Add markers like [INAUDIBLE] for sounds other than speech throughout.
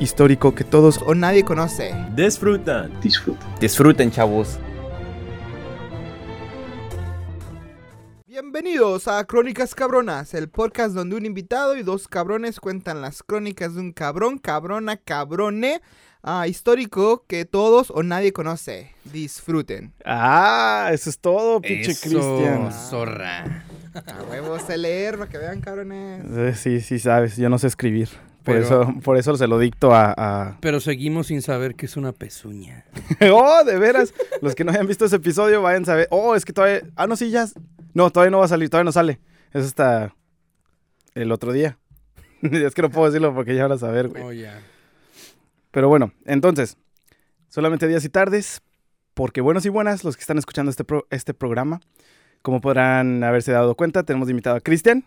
Histórico que todos O nadie conoce. disfrutan. Disfruta. disfruten, chavos. Bienvenidos a Crónicas Cabronas, el podcast donde un invitado y dos cabrones cuentan las crónicas de un cabrón, cabrona, cabrone, ah, histórico que todos o nadie conoce. Disfruten. Ah, eso es todo, pinche Cristian. zorra. A huevos de leer para que vean, cabrones. Eh, Sí, sí sabes, yo no sé escribir. Por Pero- eso, por eso se lo dicto a, a- Pero seguimos sin saber que es una pezuña. [LAUGHS] oh, de veras. Los que no hayan visto ese episodio vayan a saber. Oh, es que todavía. Ah, no, sí, ya. No, todavía no va a salir, todavía no sale. Es hasta el otro día. [LAUGHS] es que no puedo decirlo porque ya van a saber, güey. Oh, ya. Pero bueno, entonces, solamente días y tardes, porque buenos y buenas los que están escuchando este, pro- este programa. Como podrán haberse dado cuenta, tenemos invitado a Cristian.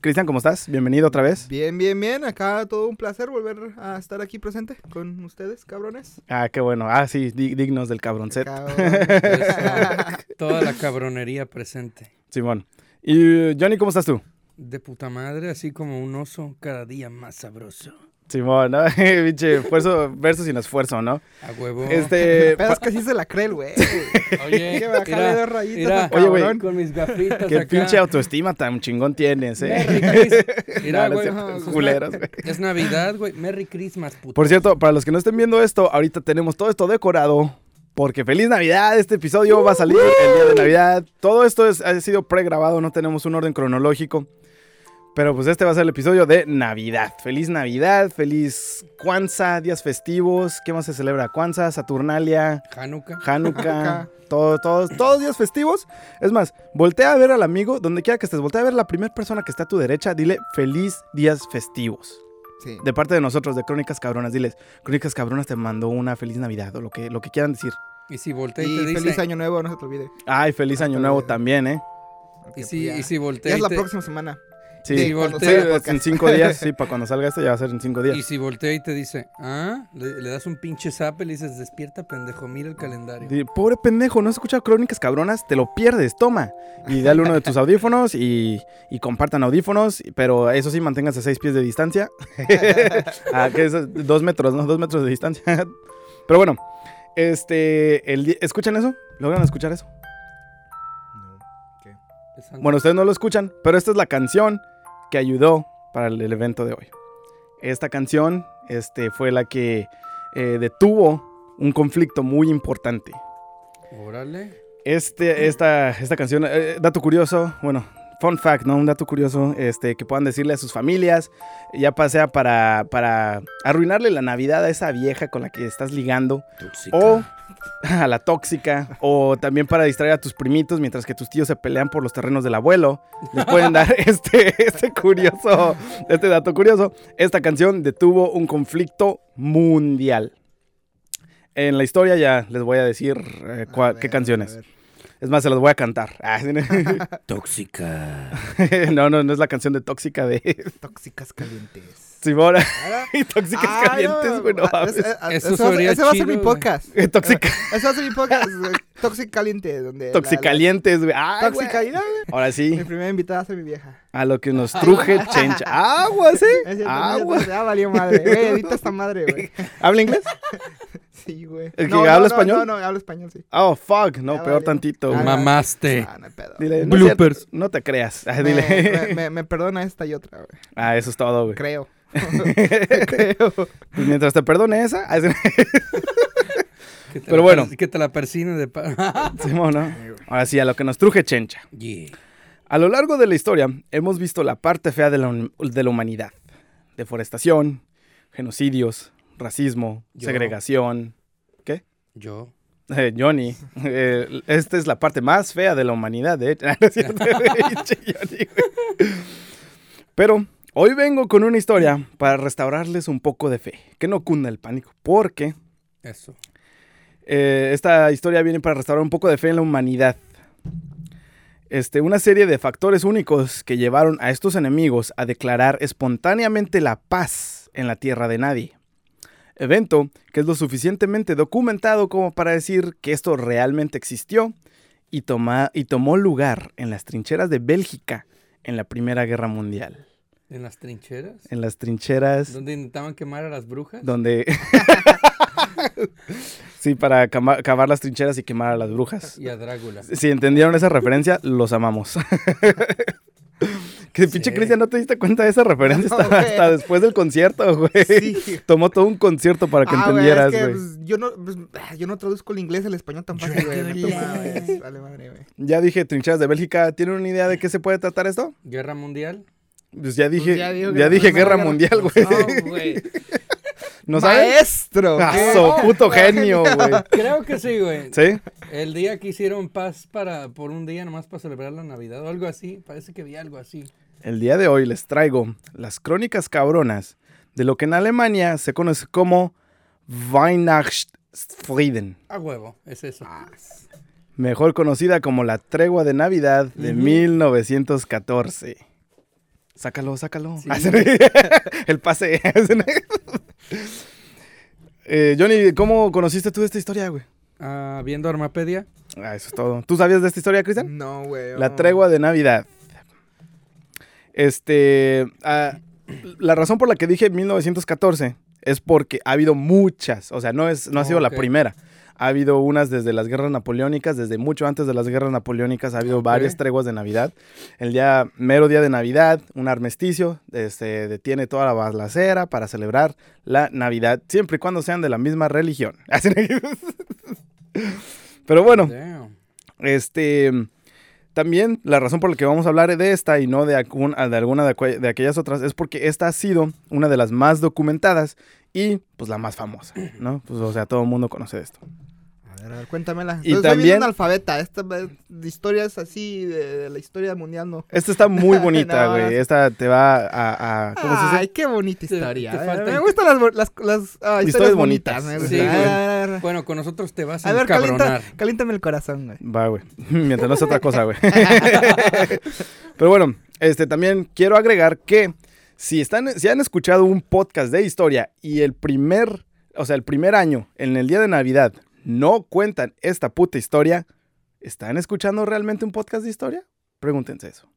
Cristian, ¿cómo estás? Bienvenido otra vez. Bien, bien, bien. Acá todo un placer volver a estar aquí presente con ustedes, cabrones. Ah, qué bueno. Ah, sí, di- dignos del cabroncet. Cabrones. [LAUGHS] Toda la cabronería presente. Simón. Y Johnny, ¿cómo estás tú? De puta madre, así como un oso cada día más sabroso. Simón, ¿no? [LAUGHS] Pinche esfuerzo verso sin esfuerzo, ¿no? A huevo. Este. [LAUGHS] Pero es que sí se la cree el güey. [LAUGHS] Oye, que bajarle dos rayitas mira, Oye, güey, con mis gafitas Qué acá. pinche autoestima tan chingón tienes, Merry eh. Christmas. Mira, No, no güey. culeros, güey. Es Navidad, güey. Merry Christmas, puto. Por cierto, para los que no estén viendo esto, ahorita tenemos todo esto decorado. Porque feliz Navidad, este episodio va a salir el día de Navidad. Todo esto es- ha sido pregrabado, no tenemos un orden cronológico. Pero pues este va a ser el episodio de Navidad. Feliz Navidad, feliz Kwanzaa, días festivos. ¿Qué más se celebra? Kwanzaa, Saturnalia, Hanukkah. Hanukkah, Hanukkah. todo, todos, todos días festivos. Es más, voltea a ver al amigo, donde quiera que estés, voltea a ver a la primera persona que está a tu derecha, dile feliz días festivos. Sí. De parte de nosotros, de Crónicas Cabronas, diles, Crónicas Cabronas te mandó una feliz Navidad o lo que, lo que quieran decir. Y si voltea y, Y te dice... feliz año nuevo, no se te olvide. Ay, feliz año nuevo también, ¿eh? Porque, Y si, pues, y ya- si ya voltea es y la te- próxima semana. Sí, Sí, voltea. en cinco días, sí, [LAUGHS] para cuando salga esto ya va a ser en cinco días. Y si voltea y te dice, ah, le, le das un pinche zap y le dices, despierta, pendejo, mira el calendario. Pobre pendejo, no has escuchado Crónicas Cabronas, te lo pierdes, toma. Y dale uno de tus [LAUGHS] audífonos y, y compartan audífonos, pero eso sí, manténganse a seis pies de distancia. [LAUGHS] ah, que es dos metros, ¿no? Dos metros de distancia. pero bueno, este, el, ¿escuchan eso? ¿Logran escuchar eso? Pensando- Bueno, ustedes no lo escuchan, pero esta es la canción que ayudó para el, el evento de hoy. Esta canción este, fue la que eh, detuvo un conflicto muy importante. Órale. Este, esta, esta canción, eh, dato curioso, bueno, fun fact, ¿no? Un dato curioso, este, que puedan decirle a sus familias, ya pasea para, para arruinarle la Navidad a esa vieja con la que estás ligando, o a la tóxica, o también para distraer a tus primitos mientras que tus tíos se pelean por los terrenos del abuelo. Les pueden dar [LAUGHS] este, este curioso, este dato curioso. Esta canción detuvo un conflicto mundial. En la historia ya les voy a decir eh, A cua- ver, qué canciones. Es más, se las voy a cantar. [LAUGHS] Ah, Tóxica. [LAUGHS] no, no, no es la canción de Tóxica de Tóxicas calientes. [LAUGHS] Ah, y Tóxicas ah, calientes, no, güey. no ah, ah, Eso ese va a ser- sería Ese va a ser mi chido, podcast. [LAUGHS] Eh, Tóxica, Ese va a ser mi podcast. [LAUGHS] Tóxica caliente. Donde Toxicalientes, güey. Nada, Ahora Mi sí, primera invitada va a ser mi vieja. a lo que nos truje chencha. Aguas, Es ¿eh? cierto, Aguas. Ya valió madre. Güey, edita esta madre, güey. ¿Habla inglés? Sí, güey. ¿El que No, habla no, español? No, no, habla español, sí. Oh, fuck. No, Ya peor valió. tantito. Ah, güey. Mamaste. Ah, no hay pedo. Dile, es Bloopers. no te creas. Ah, Me, dile. me, me- me perdona esta y otra, güey. Ah, eso es todo, güey. Creo. Creo. Pues mientras te perdone esa. [LAUGHS] Que te Pero la bueno. Que te la persine de... Simón, [LAUGHS] ¿no? Ahora sí, a lo que nos truje chencha. Yeah. A lo largo de la historia hemos visto la parte fea de la, de la humanidad. Deforestación, genocidios, racismo, Yo. segregación. Yo. Eh, Johnny, [LAUGHS] eh, esta es la parte más fea de la humanidad, de hecho. Pero hoy vengo con una historia para restaurarles un poco de fe, que no cunda el pánico, porque Eso. Eh, esta historia viene para restaurar un poco de fe en la humanidad. Este, una serie de factores únicos que llevaron a estos enemigos a declarar espontáneamente la paz en la tierra de nadie. Evento que es lo suficientemente documentado como para decir que esto realmente existió y, toma- y tomó lugar en las trincheras de Bélgica en la Primera Guerra Mundial. En las trincheras. En las trincheras Donde intentaban quemar a las brujas. donde... [LAUGHS] sí, para cama- cavar las trincheras y quemar a las brujas. Y a Drácula. Si entendieron esa referencia, los amamos. [LAUGHS] que pinche Sí. Cristian, ¿no te diste cuenta de esa referencia No, hasta, después del concierto, güey? Sí. Tomó todo un concierto para que Ah, güey, entendieras, es que, güey. pues, yo, no, pues, ah, yo no traduzco el inglés al español tan fácil, güey. Vale, madre, güey. Ya dije trincheras de Bélgica. ¿Tienen una idea de qué se puede tratar esto? Guerra mundial. Pues ya dije, Pues ya, que dije guerra mundial, güey. No, güey. [LAUGHS] ¿No sabes? Maestro. Ah, puto genio, güey. Creo que sí, güey. ¿Sí? El día que hicieron paz para por un día nomás para celebrar la Navidad o algo así. Parece que vi algo así. El día de hoy les traigo las crónicas cabronas de lo que en Alemania se conoce como Weihnachtsfrieden. A huevo, es eso. mejor conocida como la tregua de Navidad de Ujú. 1914. Sácalo, sácalo. Sí. [LAUGHS] El pase. [LAUGHS] Eh, Johnny, ¿cómo conociste tú esta historia, güey? Ah, viendo Armapedia. Ah, eso es todo. ¿Tú sabías de esta historia, Cristian? No, güey. La oh. tregua de Navidad. Este. ah, la razón por la que dije 1914 es porque ha habido muchas. O sea, no, es, no ha sido la primera. Ha habido unas desde las guerras napoleónicas, desde mucho antes de las guerras napoleónicas ha habido varias treguas de Navidad. El día, mero día de Navidad, un armisticio, se detiene toda la balacera para celebrar la Navidad, siempre y cuando sean de la misma religión. [LAUGHS] [LAUGHS] Pero bueno, Damn. este. También la razón por la que vamos a hablar de esta y no de, de alguna de aquellas otras es porque esta ha sido una de las más documentadas y pues la más famosa, ¿no? Pues o sea, todo el mundo conoce esto. A ver, a ver, cuéntamela. Y Y también- también... alfabeta. Esta de historias así de, de la historia mundial no. Esta está muy [LAUGHS] bonita, No. güey. Esta te va a... a- ¿Cómo se dice? Ay, qué bonita historia. te falta- Me gustan las, bo- las, las ah, Historias historias bonitas. Sí, güey. Bueno, con nosotros te vas a, a ver encabronar. calienta, caliéntame el corazón, güey. Va, güey. [LAUGHS] Mientras no es otra cosa, güey. [LAUGHS] Pero bueno, este también quiero agregar que si están, si han escuchado un podcast de historia y el primer, o sea, el primer año, en el día de Navidad, no cuentan esta puta historia, ¿están escuchando realmente un podcast de historia? Pregúntense eso.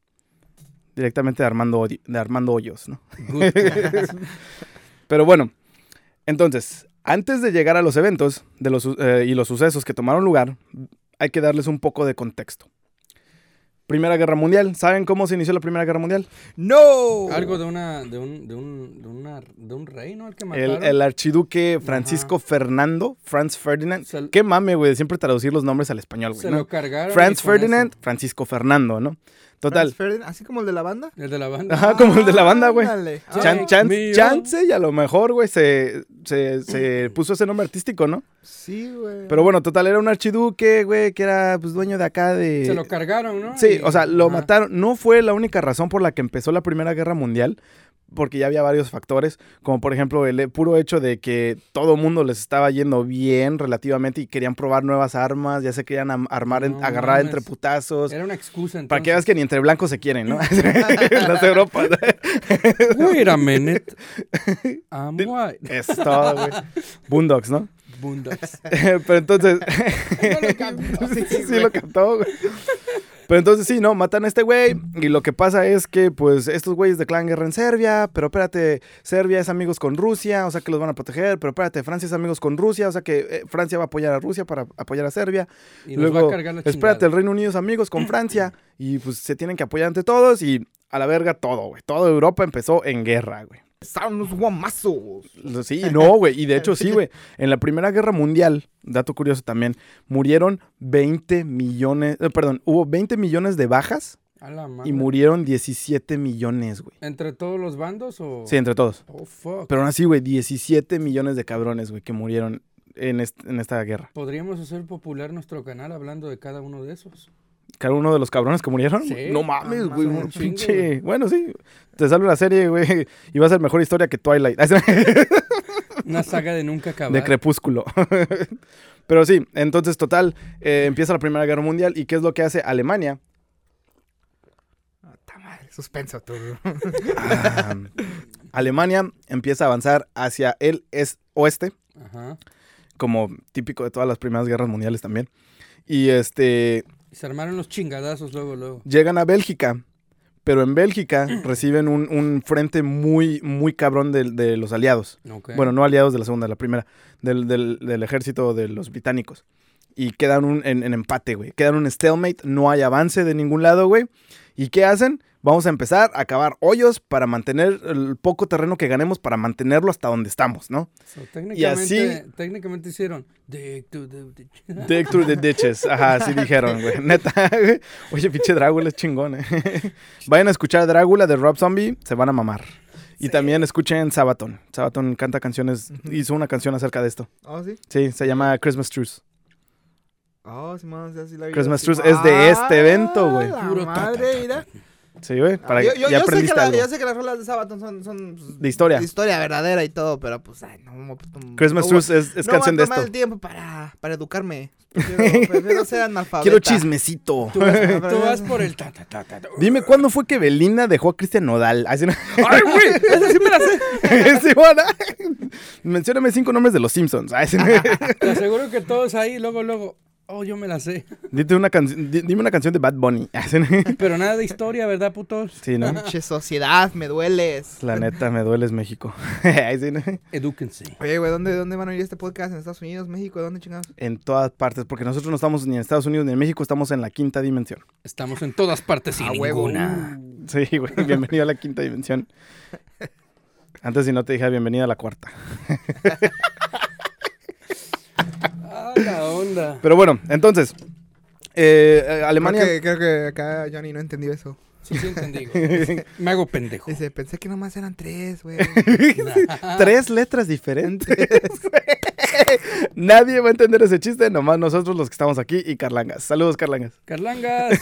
Directamente de Armando, de Armando Hoyos, ¿no? [LAUGHS] Pero bueno, entonces, antes de llegar a los eventos de los, eh, y los sucesos que tomaron lugar, hay que darles un poco de contexto. Primera Guerra Mundial. ¿Saben cómo se inició la Primera Guerra Mundial? ¡No! Algo de una, de un, de un, de una, de un rey, ¿no? El que El, mataron. el archiduque Francisco Fernando, Franz Ferdinand. Se Qué mame, güey, de siempre traducir los nombres al español, güey. Se ¿no? lo cargaron. Franz Ferdinand, eso- Francisco Fernando, ¿no? Total. Ferdinand, así como el de la banda. El de la banda. Ajá, como el de la banda, güey. Chan- Chan- Ah, chance y a lo mejor, güey, se, se, se puso ese nombre artístico, ¿no? sí, güey. Pero bueno, total, era un archiduque, güey, que era pues dueño de acá de... Se lo cargaron, ¿no? Sí, Y- o sea, lo ajá. mataron. No fue la única razón por la que empezó la Primera Guerra Mundial, porque ya había varios factores, como por ejemplo el puro hecho de que todo mundo les estaba yendo bien relativamente y querían probar nuevas armas, ya se querían armar, en- agarrar entre putazos. Era una excusa entonces. Para que veas que ni entre blancos se quieren, ¿no? [LAUGHS] [LAUGHS] Las Europas. Wait a minute. [LAUGHS] I'm white. Es todo, güey. Boondocks, ¿no? Boondocks. Pero entonces. No lo captó, sí, sí, sí, lo captó, güey. Pero entonces sí, ¿no? Matan a este güey. Y lo que pasa es que, pues, estos güeyes declaran guerra en Serbia. Pero espérate, Serbia es amigos con Rusia, o sea que los van a proteger. Pero espérate, Francia es amigos con Rusia, o sea que eh, Francia va a apoyar a Rusia para apoyar a Serbia. Y nos va a cargar la espérate, el Reino Unido es amigos con Francia. y pues se tienen que apoyar entre todos. Y a la verga todo, güey. Toda Europa empezó en guerra, güey. Son unos guamazos. Sí, no, güey. Y de hecho, sí, [LAUGHS] güey. En la Primera Guerra Mundial, dato curioso también, murieron 20 millones, eh, perdón, hubo 20 millones de bajas A la madre. y murieron 17 millones, güey. ¿Entre todos los bandos o...? Sí, entre todos. Oh, fuck. Pero aún así, güey, 17 millones de cabrones, güey, que murieron en, est- en esta guerra. ¿Podríamos hacer popular nuestro canal hablando de cada uno de esos? Cada uno de los cabrones que murieron. Sí. No mames, güey. un pinche. Bueno, sí. Te sale la serie, güey. [LAUGHS] Y va a ser mejor historia que Twilight. [LAUGHS] Una saga de nunca acabar. de crepúsculo. [LAUGHS] Pero sí, entonces total, eh, empieza la Primera Guerra Mundial y ¿qué es lo que hace Alemania? Suspenso tú. Ah, Alemania empieza a avanzar hacia el es oeste, Ajá. como típico de todas las primeras guerras mundiales también. Y este Y se armaron los chingadazos luego, luego. llegan a Bélgica, pero en Bélgica [CLEARS THROAT] reciben un, un frente muy, muy cabrón de, de los aliados. Bueno, no aliados de la segunda, la primera, del, del- del ejército de los británicos. Y quedan un, en, en empate, güey. Quedan un stalemate, no hay avance de ningún lado, güey. ¿Y qué hacen? Vamos a empezar a cavar hoyos para mantener el poco terreno que ganemos, para mantenerlo hasta donde estamos, ¿no? So, técnicamente, así- técnicamente hicieron. Dig to the ditch. [LAUGHS] Dig through the ditches. Ajá, así dijeron, güey. [LAUGHS] Neta, güey. Oye, pinche Drácula es chingón, eh. [LAUGHS] Vayan a escuchar Drácula de Rob Zombie, se van a mamar. Y también escuchen Sabaton. Sabaton canta canciones, hizo una canción acerca de esto. Oh, sí. Sí, se llama Christmas Truce. Oh, sí, así la vi. Christmas. Truce es de este evento, güey. Ah, Puro la ta, madre, ta, mira. Sí, güey. Para Ah, yo, yo- ya yo sé que aprendiste la- algo. yo sé que las rolas de Sabaton son, son pues, De historia. de historia verdadera y todo, pero pues, ay, no, no, no- Christmas no, Truce es, es no canción voy a de tomar esto. el tiempo para, para educarme. Prefiero, [LAUGHS] prefiero ser analfabeta. Quiero chismecito. Tú vas, tú vas por el ta, ta, ta, ta, ta. Dime cuándo fue que Belinda dejó a Cristian Nodal. Así no- [LAUGHS] ¡Ay, güey! Esa sí me la sé. [LAUGHS] Sí, bueno. Mencióname cinco nombres de los Simpsons. Ay, sí. Te aseguro que todos ahí, luego, luego. Oh, yo me la sé. [LAUGHS] Dite una canción, di- dime una canción de Bad Bunny. [LAUGHS] Pero nada de historia, ¿verdad, putos? Sí, ¿no? Pinche sociedad, me dueles. La neta, me dueles México. [LAUGHS] Sí, ¿no? Edúquense. Oye, güey, ¿dónde, ¿dónde van a oír este podcast? ¿En Estados Unidos, México? ¿Dónde chingados? En todas partes, porque nosotros no estamos ni en Estados Unidos ni en México, estamos en la quinta dimensión. Estamos en todas partes y A en huevo. ninguna. Sí, güey, bienvenido a la quinta dimensión. Antes si no te dije bienvenida a la cuarta. Ah, la onda. Pero bueno, entonces, eh, eh, Alemania... Creo que, creo que acá Johnny no entendió eso. Sí, sí entendí. güey. [LAUGHS] Me hago pendejo. Dice, pensé que nomás eran tres, güey. [LAUGHS] Tres letras diferentes. [LAUGHS] Nadie va a entender ese chiste, nomás nosotros los que estamos aquí y Carlangas. Saludos, Carlangas. Carlangas.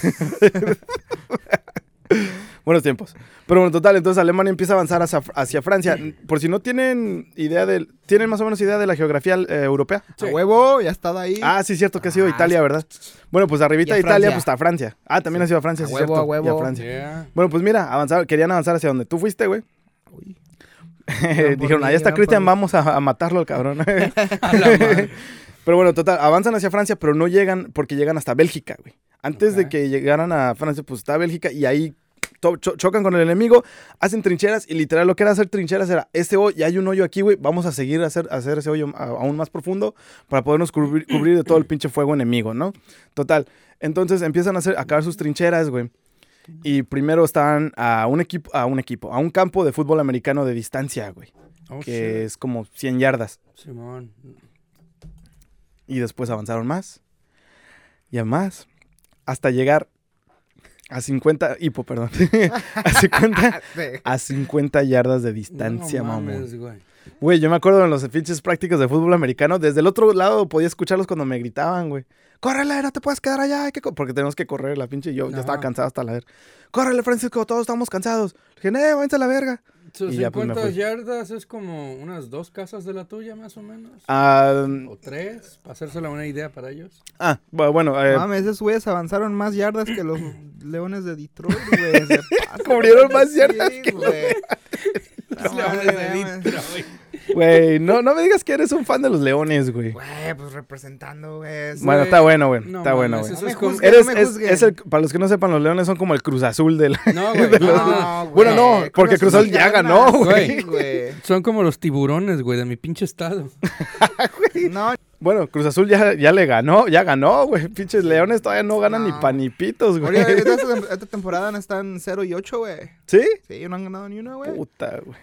Buenos tiempos. Pero bueno, total, entonces Alemania empieza a avanzar hacia, hacia Francia. Por si no tienen idea del... ¿Tienen más o menos idea de la geografía eh, europea? A huevo, ya ha estado ahí. Ah, sí, cierto que ha sido Ah, Italia, ¿verdad? Bueno, pues arribita de Italia, pues está Francia. Ah, también ha sido a Francia, A sí, huevo, cierto. a huevo. Y a Francia. Yeah. Bueno, pues mira, avanzar, querían avanzar hacia donde tú fuiste, güey. Uy. [LAUGHS] Dijeron, ahí está Cristian, mí". vamos a, a matarlo al cabrón. [LAUGHS] [LAUGHS] Pero bueno, total, avanzan hacia Francia, pero no llegan porque llegan hasta Bélgica, güey. Antes de que llegaran a Francia, pues está Bélgica y ahí cho- chocan con el enemigo, hacen trincheras y literal lo que era hacer trincheras era, este hoyo, ya hay un hoyo aquí, güey, vamos a seguir a hacer, a hacer ese hoyo aún más profundo para podernos cubrir, cubrir de todo el pinche fuego enemigo, ¿no? Total, entonces empiezan a, hacer, a cavar sus trincheras, güey. Y primero están a un equipo, a un equipo, a un campo de fútbol americano de distancia, güey. Oh, que shit. es como 100 yardas. Simón. Y después avanzaron más. Y a más. Hasta llegar a 50. Hipo, perdón. [LAUGHS] a 50. [LAUGHS] A 50 yardas de distancia, no mamón. güey. Güey, yo me acuerdo en los pinches prácticos de fútbol americano. Desde el otro lado podía escucharlos cuando me gritaban, güey. Córrele, no te puedes quedar allá. hay que co-". Porque tenemos que correr la pinche. y Yo ya estaba cansado hasta la ver. Córrele, Francisco, todos estamos cansados. Le dije, eh, váyanse a la verga. Sus Y ya, pues, me 50 fui. yardas es como unas dos casas de la tuya, más o menos. O tres, para hacérsela una idea para ellos. ah, bu- bueno, eh, Mames, esos güeyes avanzaron más yardas que los [COUGHS] leones de Detroit, güey. [LAUGHS] Cubrieron más Sí, yardas güey. Los [LAUGHS] leones de. Detroit. Güey, no, no me digas que eres un fan de los leones, güey. Güey, pues representando, güey. Bueno, está bueno, güey. no está bueno, güey. eso No me es como-. Eres, no me es, es el, para los que no sepan, los leones son como el Cruz Azul del... No, [LAUGHS] güey. De los- no, [LAUGHS] Bueno, no, porque Cruz Azul ya ganó, güey. Son como los tiburones, güey, de mi pinche estado. [LAUGHS] No, Bueno, Cruz Azul ya, ya le ganó, ya ganó, güey. Pinches leones todavía no ganan ni panipitos, güey. esta, esta- esta temporada no están 0 y 8, güey. ¿Sí? Sí, no han ganado ni una, güey. Puta, güey.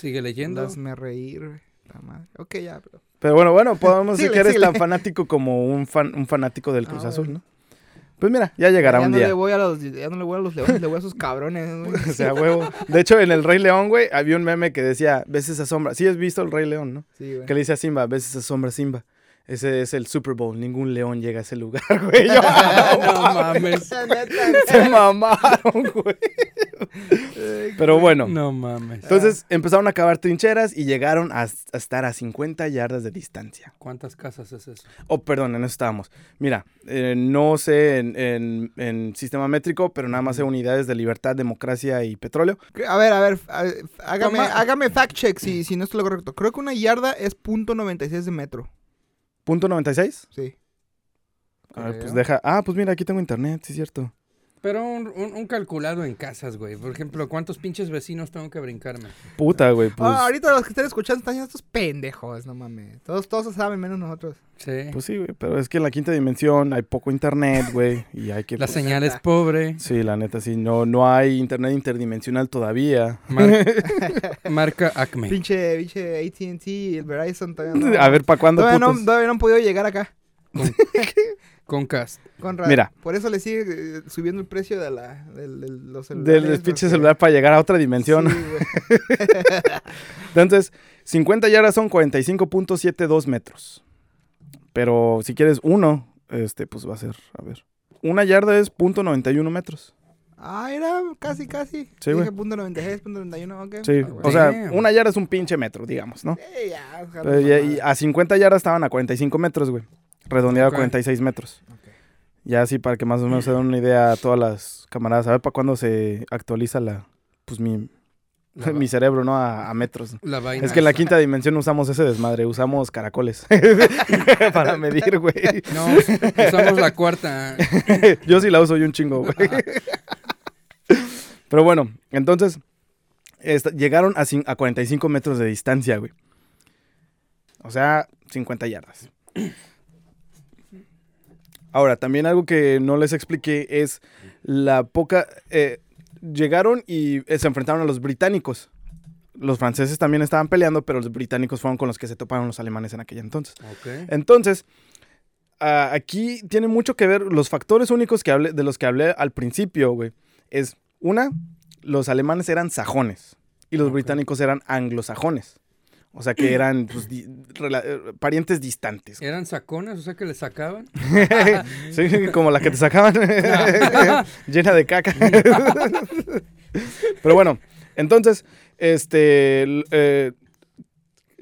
Sigue leyendo. Hazme reír, güey. La madre. Ok, ya, pero. Pero bueno, bueno, podemos decir que eres tan fanático como un, fan, un fanático del Cruz Ah, Azul, bueno. ¿no? Pues mira, ya llegará ya un no día. le voy a los, ya no le voy a los leones, le voy a esos cabrones. [LAUGHS] O sea, huevo. De hecho, en el Rey León, güey, había un meme que decía, ves esa sombra. Sí has visto el Rey León, ¿no? Sí, güey. Que le dice a Simba, ves esa sombra, Simba. Ese es el Super Bowl. Ningún león llega a ese lugar, [LAUGHS] güey. Yo, [LAUGHS] no mames. Se mamaron, güey. Pero bueno. No mames. Entonces empezaron a cavar trincheras y llegaron a, a estar a 50 yardas de distancia. ¿Cuántas casas es eso? Oh, perdón, en eso estábamos. Mira, eh, no sé en, en- en sistema métrico, pero nada más sé unidades de libertad, democracia y petróleo. A ver, a ver, a hágame, Toma. hágame fact check si, si no estoy lo correcto. Creo que una yarda es punto .96 de metro. ¿Punto 96? Sí. A ver, pues deja. Ah, pues mira, aquí tengo internet, sí es cierto. Pero un, un- un calculado en casas, güey. Por ejemplo, ¿cuántos pinches vecinos tengo que brincarme? Puta, güey, pues. Ah, ahorita los que estén escuchando están diciendo estos pendejos, no mames. Todos, todos saben menos nosotros. Sí. Pues sí, güey, pero es que en la quinta dimensión hay poco internet, güey, y hay que... La pues, señal es pobre. Sí, la neta, sí, no, no hay internet interdimensional todavía. Mar- [LAUGHS] marca Acme. Pinche, pinche AT&T, el Verizon todavía no. A ver, ¿para cuándo, todavía no, todavía no han podido llegar acá. [LAUGHS] Con ra- Mira. Por eso le sigue eh, subiendo el precio de la, del, del- los celulares. Del pinche porque- celular para llegar a otra dimensión. Sí. [LAUGHS] Entonces, 50 yardas son 45.72 metros. Pero si quieres uno, este, pues va a ser, a ver. Una yarda es .91 metros. ah, era casi, casi. Sí, güey. Dije punto 96, punto 91, ok. Sí, Ah, o sea, Damn. una yarda es un pinche metro, digamos, ¿no? Eh, ya, ojalá, y a 50 yardas estaban a 45 metros, güey. Redondeado Ok. a 46 metros. Ya así para que más o menos se den una idea a todas las camaradas. A ver para cuándo se actualiza la, pues mi, La, mi cerebro, ¿no? A, a metros. la vaina. Es que en la quinta dimensión usamos ese desmadre, usamos caracoles [LAUGHS] [LAUGHS] para medir, güey. No, usamos la cuarta. [LAUGHS] Yo sí la uso y un chingo, güey. Pero bueno, entonces esta- llegaron a, a 45 metros de distancia, güey. O sea, 50 yardas. Ahora, también algo que no les expliqué es la poca... eh, llegaron y eh, se enfrentaron a los británicos. Los franceses también estaban peleando, pero los británicos fueron con los que se toparon los alemanes en aquel entonces. Entonces, aquí tiene mucho que ver los factores únicos que hablé, de los que hablé al principio, güey. Es, una, los alemanes eran sajones y los británicos eran anglosajones. O sea que eran pues, di- eh, parientes distantes. ¿Eran saconas? O sea que le sacaban. [LAUGHS] sí, como la que te sacaban [LAUGHS] llena de caca. Pero bueno, entonces, este, eh,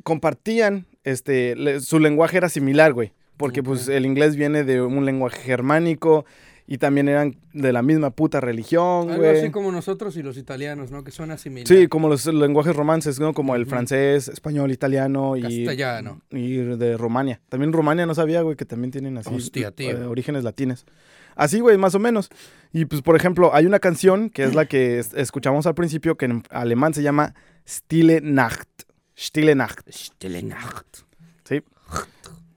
compartían, este, le- su lenguaje era similar, güey. Porque pues el inglés viene de un lenguaje germánico y también eran de la misma puta religión, Algo así güey. como nosotros y los italianos, ¿no? Que suena similar. Sí, como los lenguajes romances, ¿no? Como el francés, español, italiano y... Castellano. Y de Rumania. También Rumania no sabía, güey, que también tienen así Hostia, tío. eh, orígenes latines. Así, güey, más o menos. Y pues, por ejemplo, hay una canción que es la que es- escuchamos al principio que en alemán se llama Stille Nacht. Stille Nacht. Stille Nacht.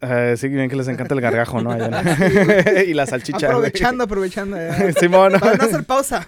Sí. Eh, sí, bien que les encanta el gargajo, ¿no? Allá, ¿no? [LAUGHS] [LAUGHS] y la salchicha. güey. Aprovechando, aprovechando. ya. [LAUGHS] Simón. Para no hacer pausa.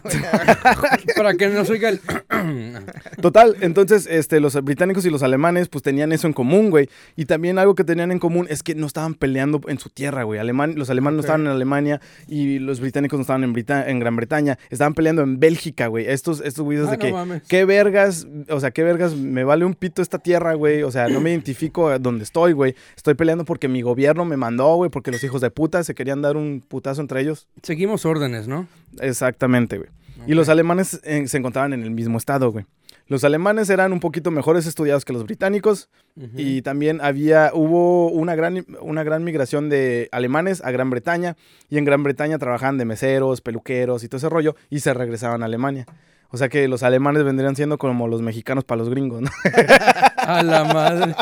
Para que nos oiga el... [CLEARS THROAT] Total, entonces este, los británicos y los alemanes pues tenían eso en común, güey. Y también algo que tenían en común es que no estaban peleando en su tierra, güey. Aleman- los alemanes no estaban en Alemania y los británicos no estaban en, Brita- en Gran Bretaña. Estaban peleando en Bélgica, güey. Estos, estos güeyes Ah, de no que, mames. ¿qué vergas? O sea, ¿qué vergas? Me vale un pito esta tierra, güey. O sea, no me identifico a donde estoy, güey. Estoy peleando porque mi gobierno me mandó, güey. Porque los hijos de puta se querían dar un putazo entre ellos. Seguimos órdenes, ¿no? Exactamente, güey. Y los alemanes eh, se encontraban en el mismo estado, güey. Los alemanes eran un poquito mejores estudiados que los británicos Ujú. y también había, hubo una gran, una gran migración de alemanes a Gran Bretaña y en Gran Bretaña trabajaban de meseros, peluqueros y todo ese rollo y se regresaban a Alemania. O sea que los alemanes vendrían siendo como los mexicanos para los gringos, ¿no? [LAUGHS] A la madre.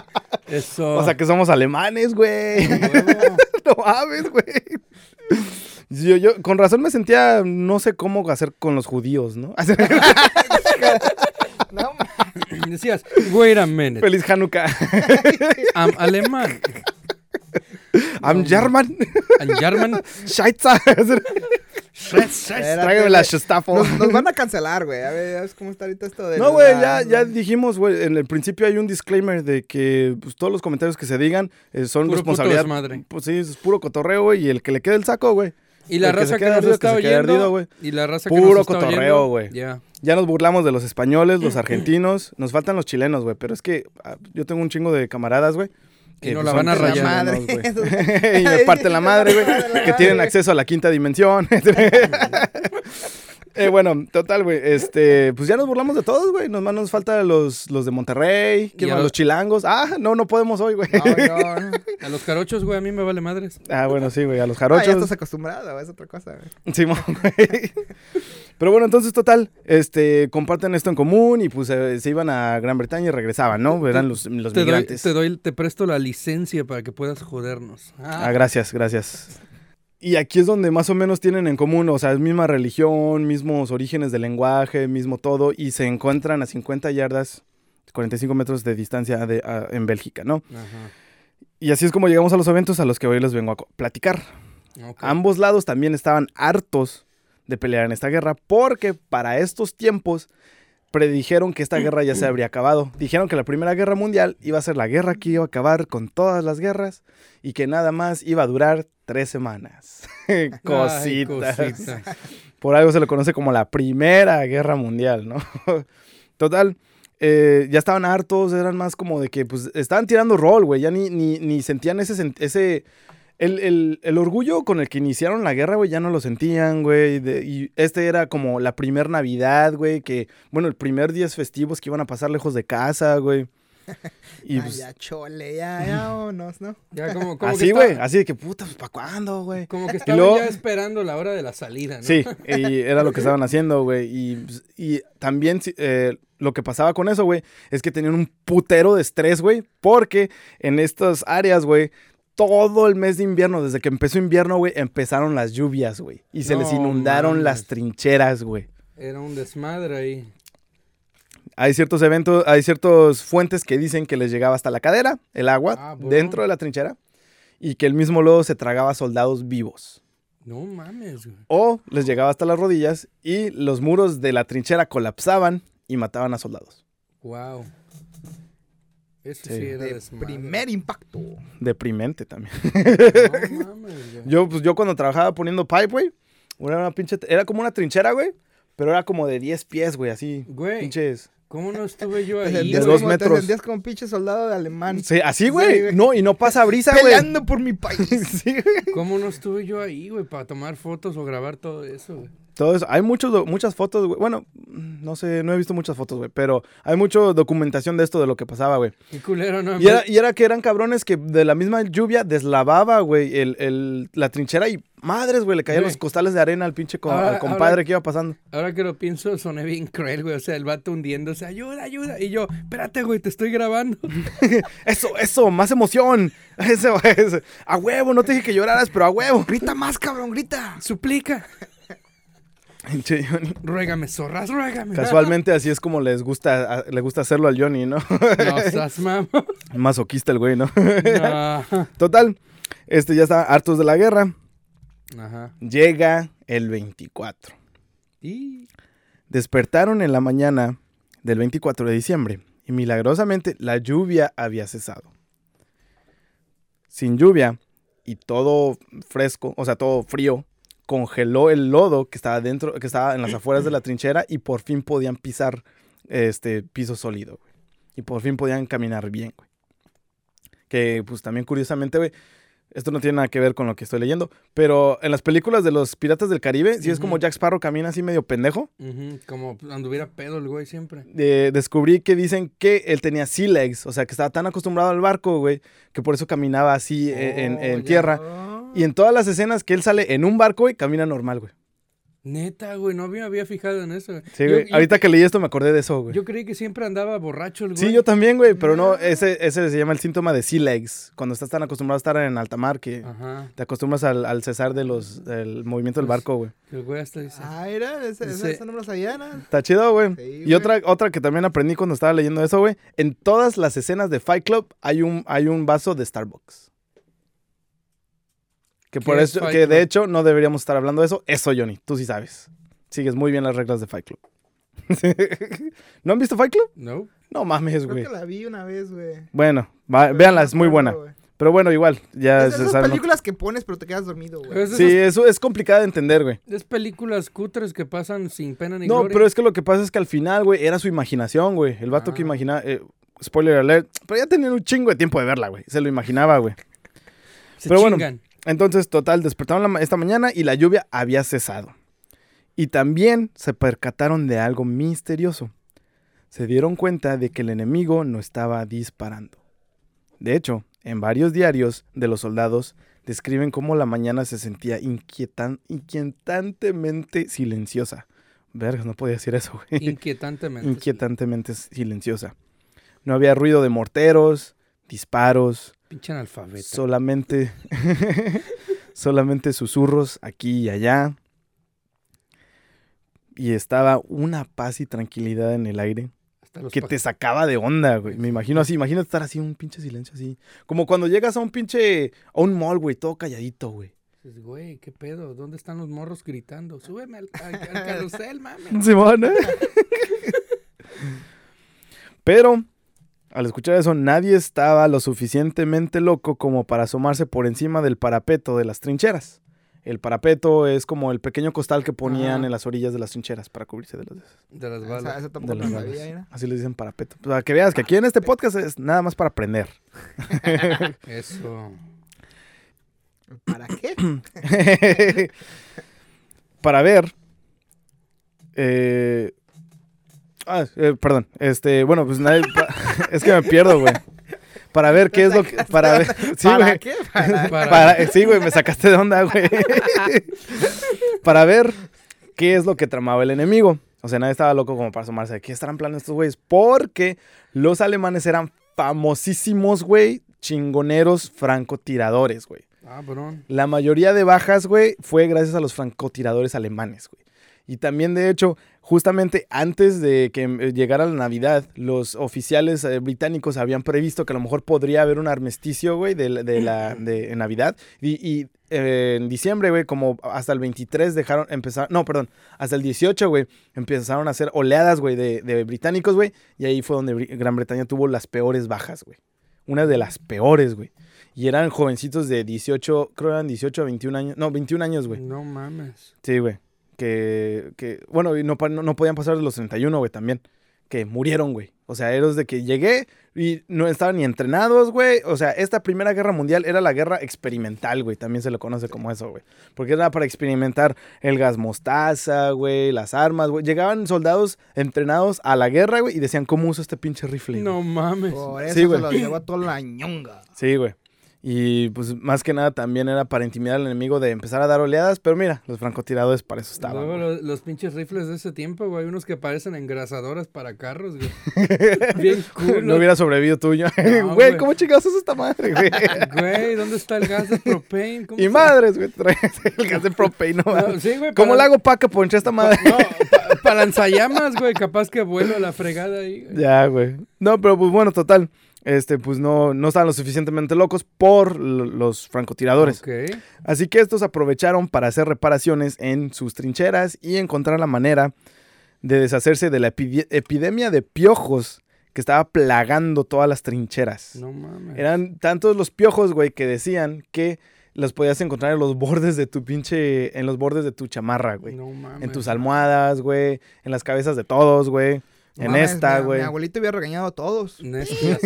Eso. O sea que somos alemanes, güey. [LAUGHS] No mames, güey. Yo, yo, con razón me sentía, no sé cómo hacer con los judíos, ¿no? [LAUGHS] No, Decías, wait a minute. Feliz Hanukkah. I'm alemán. I'm German. I'm German. Scheiße. [LAUGHS] Tráigame la Gestapo. Nos, nos van a cancelar, güey. A ver, ¿sabes cómo está ahorita esto de. No, güey, ya, ya dijimos, güey, en el principio hay un disclaimer de que pues, todos los comentarios que se digan eh, son Puro puto responsabilidad. desmadre. Pues sí, es puro cotorreo, güey, y el que le quede el saco, güey. Y la El raza que, nos está oyendo. ardido, y la raza que Puro nos cotorreo, güey. Ya. Ya nos burlamos de los españoles, los [CLEARS THROAT] argentinos, nos faltan los chilenos, güey, pero es que ah, yo tengo un chingo de camaradas, güey. Y que, no pues, la van a rayar. Madre. [LAUGHS] y me parten la madre, güey. [LAUGHS] que tienen acceso a la quinta dimensión. [LAUGHS] Eh, bueno, total, güey. Este, pues ya nos burlamos de todos, güey. Nomás nos falta los, los de Monterrey, ¿quién Y los chilangos. Ah, no, no podemos hoy, güey. No, no. A los carochos, güey, a mí me vale madres. Ah, bueno, sí, güey. A los Ah, ya jarochos. estás acostumbrado, es otra cosa, güey. Simón, güey. Pero bueno, entonces, total, este, comparten esto en común y pues eh, se iban a Gran Bretaña y regresaban, ¿no? Eran los, los Te doy, migrantes. te doy, te presto la licencia para que puedas jodernos. Ah, gracias, gracias. Y aquí es donde más o menos tienen en común, o sea, es misma religión, mismos orígenes del lenguaje, mismo todo, y se encuentran a 50 yardas, 45 metros de distancia de, a- en Bélgica, ¿no? Ajá. Y así es como llegamos a los eventos a los que hoy les vengo a platicar. Ambos lados también estaban hartos de pelear en esta guerra porque para estos tiempos predijeron que esta guerra ya se habría acabado. Dijeron que la Primera Guerra Mundial iba a ser la guerra que iba a acabar con todas las guerras y que nada más iba a durar tres semanas. [LAUGHS] Ay, Cositas. Por algo se le conoce como la Primera Guerra Mundial, ¿no? [LAUGHS] Total, eh, ya estaban hartos, eran más como de que, pues, estaban tirando rol, güey, ya ni, ni, ni sentían ese... ese el, el- el orgullo con el que iniciaron la guerra, güey, ya no lo sentían, güey. de- Y este era como la primer Navidad, güey, que, bueno, el primer días festivos que iban a pasar lejos de casa, güey. [LAUGHS] Y Ah, pues, ya, chole, ya, ya, vámonos, ¿no? Ya como, como así, güey, así de que, puta, pues, ¿para cuándo, güey? Como que estaban luego- ya esperando la hora de la salida, ¿no? Sí, y era lo que estaban haciendo, güey. Y, y también eh, lo que pasaba con eso, güey, es que tenían un putero de estrés, güey, porque en estas áreas, güey, todo el mes de invierno, desde que empezó invierno, güey, empezaron las lluvias, güey. Y se les inundaron las trincheras, güey. Era un desmadre ahí. Hay ciertos eventos, hay ciertas fuentes que dicen que les llegaba hasta la cadera el agua Ah, bueno. dentro de la trinchera y que el mismo lodo se tragaba soldados vivos. No mames, güey. O les llegaba hasta las rodillas y los muros de la trinchera colapsaban y mataban a soldados. Wow. Eso Sí. sí, era De desmadre. primer impacto. Deprimente también. No mames. [LAUGHS] Yo, pues yo cuando trabajaba poniendo pipe, güey, era una pinche, era como una trinchera, güey, pero era como de 10 pies, güey, así. Güey. Pinches. ¿Cómo no estuve yo [LAUGHS] Te ahí? sentías, dos como, te metros. sentías como pinche soldado de alemán. Sí, así, Sí, güey. no, y no pasa brisa, güey. Peleando por mi país. [LAUGHS] sí, güey. ¿Cómo no estuve yo ahí, güey, para tomar fotos o grabar todo eso, güey? Todo eso. Hay muchos, muchas fotos, güey. Bueno, no sé, no he visto muchas fotos, güey, pero hay mucha documentación de esto, de lo que pasaba, güey. Qué culero, ¿no? Y era, y era que eran cabrones que de la misma lluvia deslavaba, güey, el, el- la trinchera y madres, güey, le caían Güey. los costales de arena al pinche co- Ahora- al compadre ahora- que iba pasando. Ahora que lo pienso, soné bien cruel, güey. O sea, el vato hundiéndose, ayuda, ayuda. Y yo, espérate, güey, te estoy grabando. [LAUGHS] Eso, eso, más emoción. [LAUGHS] Eso, eso. A huevo, no te dije que lloraras, pero a huevo. grita más, cabrón, grita. Suplica. Johnny. Ruégame, zorras, ruégame. Casualmente así es como les gusta, a- le gusta hacerlo al Johnny, ¿no? No [LAUGHS] seas mamá. Masoquista el güey, ¿no? No. [LAUGHS] Total, este ya está hartos de la guerra. Ajá. Llega el 24. Y... Despertaron en la mañana del 24 de diciembre y milagrosamente la lluvia había cesado. Sin lluvia y todo fresco, o sea, todo frío, congeló el lodo que estaba dentro, que estaba en las [CLEARS THROAT] afueras de la trinchera y por fin podían pisar este piso sólido, güey. Y por fin podían caminar bien, güey. Que pues también curiosamente, güey, esto no tiene nada que ver con lo que estoy leyendo, pero en las películas de los piratas del Caribe, si es como. Jack Sparrow camina así medio pendejo, ujú, como anduviera pedo el güey siempre. eh, descubrí que dicen que él tenía sea legs, o sea, que estaba tan acostumbrado al barco, güey, que por eso caminaba así eh, en, Oh, en ya. tierra. Y en todas las escenas que él sale en un barco, güey, camina normal, güey. Neta, güey, no me había fijado en eso. Sí, Yo- güey. yo- Ahorita que leí esto me acordé de eso, güey. Yo creí que siempre andaba borracho el güey. Sí, yo también, güey, pero no, ese, ese se llama el síntoma de sea legs, cuando estás tan acostumbrado a estar en alta mar que Ajá. te acostumbras al, al cesar de los, del movimiento del Pues- barco, güey. El güey hasta dice. Ah, era, ese, ese, Sí. ese no me lo sabía, ¿no? Está chido, güey. Sí, y güey. otra, otra que también aprendí cuando estaba leyendo eso, güey. En todas las escenas de Fight Club hay un, hay un vaso de Starbucks. Que por ¿Qué es eso, que de hecho no deberíamos estar hablando de eso. Eso, Johnny, tú sí sabes. Sigues muy bien las reglas de Fight Club. [LAUGHS] ¿No han visto Fight Club? No. No mames, Creo güey. que la vi una vez, güey. Bueno, va- véanla, no es muy buena. Pero bueno, igual, ya Es esas ¿no? películas que pones pero te quedas dormido, güey. Es Sí, eso es complicado de entender, güey. Es películas cutres que pasan sin pena ni No, gloria. pero es que lo que pasa es que al final, güey, era su imaginación, güey. El vato que Ah. imaginaba. eh, spoiler alert. Pero ya tenían un chingo de tiempo de verla, güey. Se lo imaginaba, güey. Se pero bueno. Entonces, total, despertaron esta mañana y la lluvia había cesado. Y también se percataron de algo misterioso. Se dieron cuenta de que el enemigo no estaba disparando. De hecho, en varios diarios de los soldados describen cómo la mañana se sentía inquietan- inquietantemente silenciosa. Vergas, no podía decir eso, güey. Inquietantemente. Inquietantemente silenciosa. No había ruido de morteros, disparos, Pinche analfabeta. solamente [LAUGHS] solamente susurros aquí y allá. Y estaba una paz y tranquilidad en el aire que te sacaba de onda, güey. Me imagino así, imagínate estar así, un pinche silencio así. Como cuando llegas a un pinche, a un mall, güey, todo calladito, güey. Dices, Güey, ¿qué pedo? ¿Dónde están los morros gritando? Súbeme al, al- al [LAUGHS] carrusel, mami. Simón, ¿eh? [LAUGHS] Pero, al escuchar eso, nadie estaba lo suficientemente loco como para asomarse por encima del parapeto de las trincheras. El parapeto es como el pequeño costal que ponían Ajá. en las orillas de las trincheras para cubrirse de las de. De las balas. esa de tampoco las la balas. sabía. Así les dicen parapeto. Para que veas que aquí en este podcast es nada más para aprender. [LAUGHS] Eso. ¿Para qué? [LAUGHS] para ver. eh, ah, eh, perdón. Este, bueno, pues nadie. pa- [LAUGHS] es que me pierdo, güey. Para ver qué es lo que. Para ver. Sí, ¿Para güey. qué? [LAUGHS] Para... Eh, sí, güey, me sacaste de onda, güey. [LAUGHS] para ver qué es lo que tramaba el enemigo. O sea, nadie estaba loco como para asomarse. ¿Qué estarán planeando estos güeyes? Porque los alemanes eran famosísimos, güey, chingoneros francotiradores, güey. Ah, bron. La mayoría de bajas, güey, fue gracias a los francotiradores alemanes, güey. Y también, de hecho, justamente antes de que eh, llegara la Navidad, los oficiales eh, británicos habían previsto que a lo mejor podría haber un armisticio, güey, de, la- de la de, Navidad. Y, y, eh, en diciembre, güey, como hasta el 23 dejaron, empezar, no, perdón, hasta el 18, güey, empezaron a hacer oleadas, güey, de, de británicos, güey. Y ahí fue donde Gran Bretaña tuvo las peores bajas, güey. Una de las peores, güey. Y eran jovencitos de 18, creo eran 18 a 21 años. No, 21 años, güey. No mames. Sí, güey. Que, que, bueno, y no, no, no podían pasar de los 31, güey, también. Que murieron, güey. O sea, eros de que llegué y no estaban ni entrenados, güey. O sea, esta Primera Guerra Mundial era la guerra experimental, güey. También se le conoce como eso, güey. Porque era para experimentar el gas mostaza, güey, las armas, güey. Llegaban soldados entrenados a la guerra, güey, y decían, ¿cómo uso este pinche rifle? güey?" No mames. Por eso Sí, se güey. lo llevó a toda la ñonga. Sí, güey. Y pues más que nada también era para intimidar al enemigo de empezar a dar oleadas, pero mira, los francotiradores para eso estaban. Luego los, los pinches rifles de ese tiempo, güey. Unos que parecen engrasadoras para carros, güey. [LAUGHS] Bien cool. No hubiera sobrevivido tuyo. No, [LAUGHS] güey. ¿cómo chingados es esta madre, güey? [LAUGHS] Güey, ¿dónde está el gas de propane? ¿Cómo y madres, güey, traes el gas de propane, ¿no? No, sí, güey. ¿Cómo para- le hago para que ponche esta madre? No, pa- para lanzallamas, güey. Capaz que vuelo a la fregada ahí. güey. ya, güey. No, pero pues bueno, total. Este, pues no, no estaban lo suficientemente locos por los francotiradores. Así que estos aprovecharon para hacer reparaciones en sus trincheras y encontrar la manera de deshacerse de la epi- epidemia de piojos que estaba plagando todas las trincheras. No mames. Eran tantos los piojos, güey, que decían que los podías encontrar en los bordes de tu pinche, en los bordes de tu chamarra, güey. No mames. en tus almohadas, güey, en las cabezas de todos, güey. En mames, esta, güey. Mi abuelito había regañado a todos. Neta,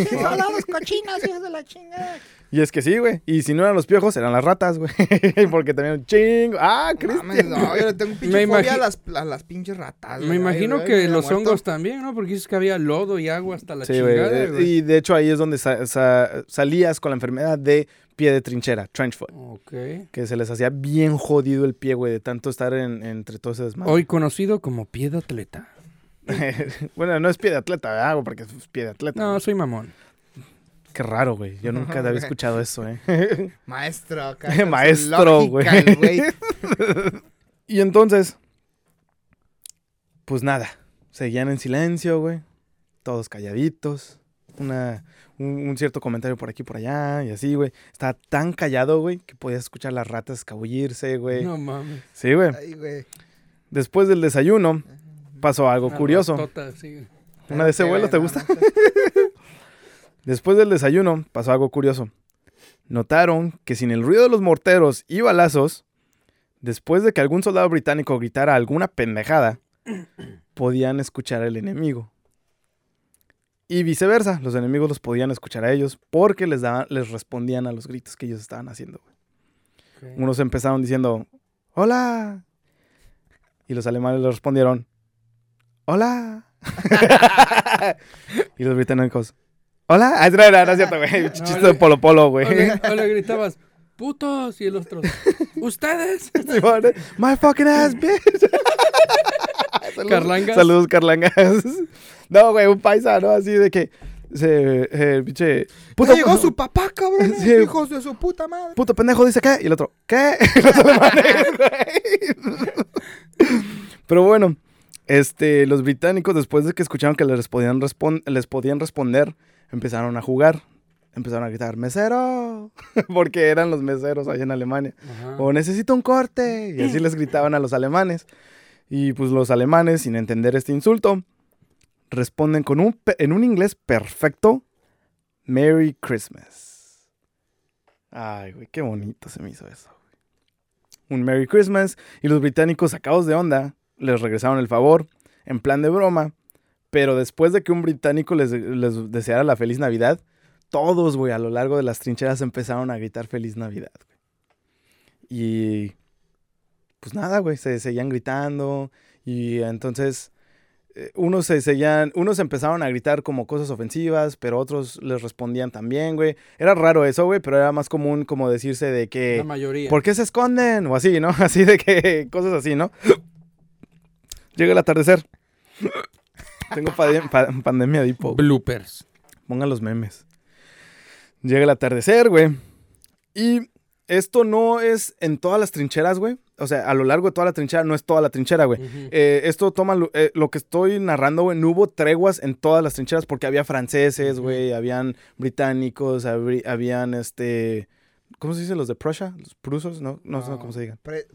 Soldados [LAUGHS] cochinos, hijos de la chingada. Y es que sí, güey. Y si no eran los piojos, eran las ratas, güey. [LAUGHS] Porque también un chingo. Ah, Mames, Cristian. no, yo le tengo un pinche Me fobia a las, a las pinches ratas. Me imagino que los hongos también, ¿no? Porque dices que había lodo y agua hasta la Sí, chingada, güey. Y de hecho ahí es donde sa- sa- salías con la enfermedad de pie de trinchera, trench foot. Ok. Que se les hacía bien jodido el pie, güey, de tanto estar en, entre todo ese desmadre. Hoy conocido como pie de atleta. [LAUGHS] bueno, no es pie de atleta, ¿verdad? Porque es pie de atleta. No, güey. soy mamón. Qué raro, güey. Yo nunca había escuchado eso, ¿eh? [LAUGHS] Maestro, [LAUGHS] su Maestro, güey. y entonces, pues nada, seguían en silencio, güey. Todos calladitos. Una, un, un cierto comentario por aquí y por allá y así, güey. Estaba tan callado, güey, que podías escuchar las ratas escabullirse, güey. No mames. Sí, güey. Ay, güey. Después del desayuno, pasó algo Una curioso. ratota, sí. ¿Una de ese vuelo te gusta? [LAUGHS] Después del desayuno, pasó algo curioso. Notaron que sin el ruido de los morteros y balazos, después de que algún soldado británico gritara alguna pendejada, [COUGHS] podían escuchar al enemigo. Y viceversa, los enemigos los podían escuchar a ellos porque les, daban, les respondían a los gritos que ellos estaban haciendo. Unos empezaron diciendo, hola. Y los alemanes le respondieron, hola. [LAUGHS] y los británicos, hola. Ah, no, no, no es cierto, güey. [LAUGHS] Chiste de polo polo, güey. O le, o le gritabas, putos, y el otro, ¿ustedes? [LAUGHS] Simón, My fucking ass, bitch. Saludos- Carlangas. Saludos, Carlangas. No, güey, un paisa, ¿no? Así de que se, eh, pinche, puto, Ya llegó su papá, cabrón. Sí. Hijos de su puta madre. puto pendejo dice qué, y el otro, ¿qué? Los alemanes, güey. Pero bueno, este, los británicos, después de que escucharon que les podían, respon- les podían responder, empezaron a jugar. Empezaron a gritar, mesero, [LAUGHS] porque eran los meseros allá en Alemania. Ajá. O necesito un corte. Y así les gritaban a los alemanes. Y pues los alemanes, sin entender este insulto, responden con un, en un inglés perfecto, Merry Christmas. Ay, güey, qué bonito se me hizo eso. güey. Un Merry Christmas. Y los británicos, sacados de onda, les regresaron el favor, en plan de broma. Pero después de que un británico les, les deseara la feliz Navidad, todos, güey, a lo largo de las trincheras empezaron a gritar feliz Navidad, güey. Y pues nada, güey, se seguían gritando y entonces eh, unos se seguían, unos empezaron a gritar como cosas ofensivas, pero otros les respondían también, güey. Era raro eso, güey, pero era más común como decirse de que La mayoría. ¿Por qué se esconden? O así, ¿no? [LAUGHS] Así de que cosas así, ¿no? Llega el atardecer. Tengo pa- pandemia de hipo. Bloopers. Pongan los memes. Llega el atardecer, güey. Y esto no es en todas las trincheras, güey. O sea, a lo largo de toda la trinchera, no es toda la trinchera, güey. Eh, esto toma lo, eh, lo que estoy narrando, güey. No hubo treguas en todas las trincheras porque había franceses, güey. Habían británicos, habían este. ¿Cómo se dice los de Prussia? Los prusos, ¿no? No sé cómo se digan. Pre-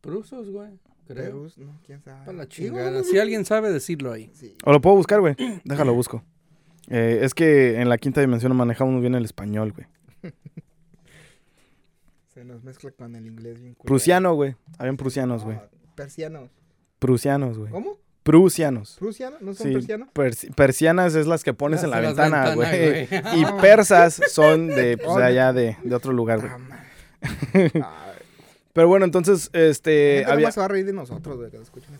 Prusos, güey. Creo. Perus, no, quién sabe. Para la Igual, chingada. Si alguien sabe decirlo ahí. Sí. O lo puedo buscar, güey. [CLEARS THROAT] Déjalo busco. Eh, es que en la quinta dimensión manejamos muy bien el español, güey. Se nos mezcla con el inglés bien culero. Prusiano, güey. Habían prusianos, güey. Ah, Persianos. Prusianos, güey. ¿Cómo? Prusianos. ¿Prusianos? ¿No son Sí, persianos? persi- persianas es las que pones en la ventana, güey. [LAUGHS] Y persas son de, pues, de allá, de, de otro lugar, güey. [LAUGHS] Ah, Pero bueno, entonces, este, había... nomás se va a reír de nosotros, güey, que lo escuchen.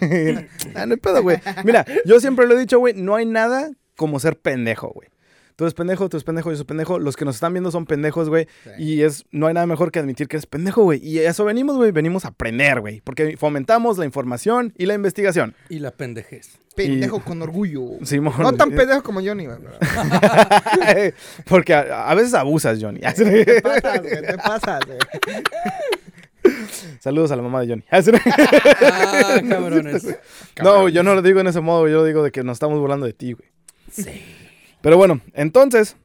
[LAUGHS] ah, no hay pedo, güey. Mira, yo siempre lo he dicho, güey, no hay nada como ser pendejo, güey. Tú eres pendejo, tú eres pendejo, yo soy pendejo. Los que nos están viendo son pendejos, güey. Sí. Y es, no hay nada mejor que admitir que eres pendejo, güey. Y a eso venimos, güey. Venimos a aprender, güey. Porque fomentamos la información y la investigación. Y la pendejez. Pendejo con orgullo. Simón. No tan pendejo como Johnny, güey. [LAUGHS] Porque a, a veces abusas, Johnny. Te pasas, güey, te pasas, güey. [LAUGHS] Saludos a la mamá de Johnny. Ah, [LAUGHS] cabrones. No, yo no lo digo en ese modo, yo lo digo de que nos estamos burlando de ti, güey. Pero bueno, entonces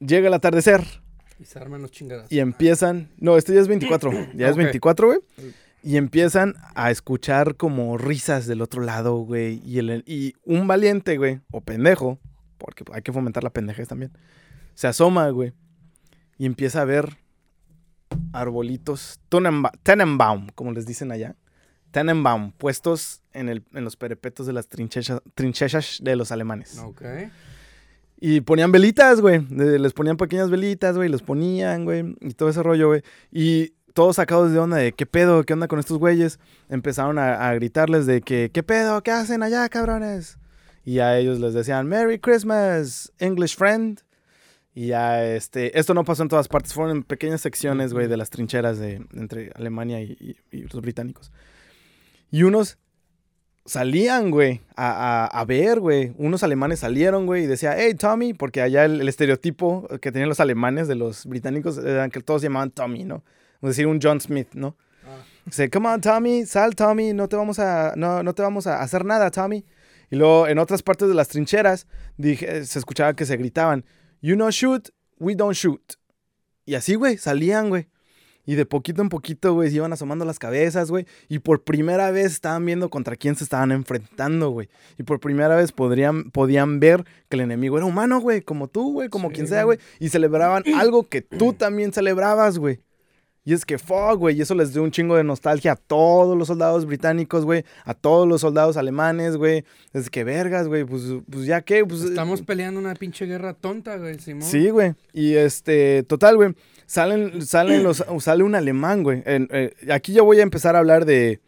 llega el atardecer Y se arman los chingadas. y empiezan, no, este ya es 24, ya es Ok. 24, güey. Y empiezan a escuchar como risas del otro lado, güey. Y, el, y un valiente, güey, o pendejo, porque hay que fomentar la pendejez también, se asoma, güey. Y empieza a ver arbolitos, Tannenbaum, como les dicen allá. Tannenbaum, puestos en, el, en los perepetos de las trinchechas, trinchechas de los alemanes. Ok. Y ponían velitas, güey. Les ponían pequeñas velitas, güey. Los ponían, güey. Y todo ese rollo, güey. Y todos sacados de onda de qué pedo, qué onda con estos güeyes. Empezaron a, a gritarles de que, ¿qué pedo? ¿Qué hacen allá, cabrones? Y a ellos les decían, Merry Christmas, English friend. Y ya, este, esto no pasó en todas partes, fueron en pequeñas secciones, güey, de las trincheras de, entre Alemania y, y- y los británicos. Y unos salían, güey, a, a- a ver, güey. Unos alemanes salieron, güey, y decía, hey, Tommy, porque allá el, el estereotipo que tenían los alemanes de los británicos era que todos se llamaban Tommy, ¿no? Es decir, un John Smith, ¿no? Ah. Dice, come on, Tommy, sal, Tommy, no te vamos a, no, no te vamos a hacer nada, Tommy. Y luego en otras partes de las trincheras dije, se escuchaba que se gritaban, you no shoot, we don't shoot. Y así, güey, salían, güey. Y de poquito en poquito, güey, se iban asomando las cabezas, güey. Y por primera vez estaban viendo contra quién se estaban enfrentando, güey. Y por primera vez podrían, podían ver que el enemigo era humano, güey. Como tú, güey, como Sí, quien sea, güey. güey. Y celebraban algo que tú también celebrabas, güey. Y es que fuck, güey. Y eso les dio un chingo de nostalgia a todos los soldados británicos, güey. A todos los soldados alemanes, güey. Es que vergas, güey. Pues, pues ya qué, pues. Estamos peleando una pinche guerra tonta, güey, Simón. Sí, güey. Y este, total, güey. Salen, salen los, [CLEARS THROAT] sale un alemán, güey. Eh, aquí ya voy a empezar a hablar de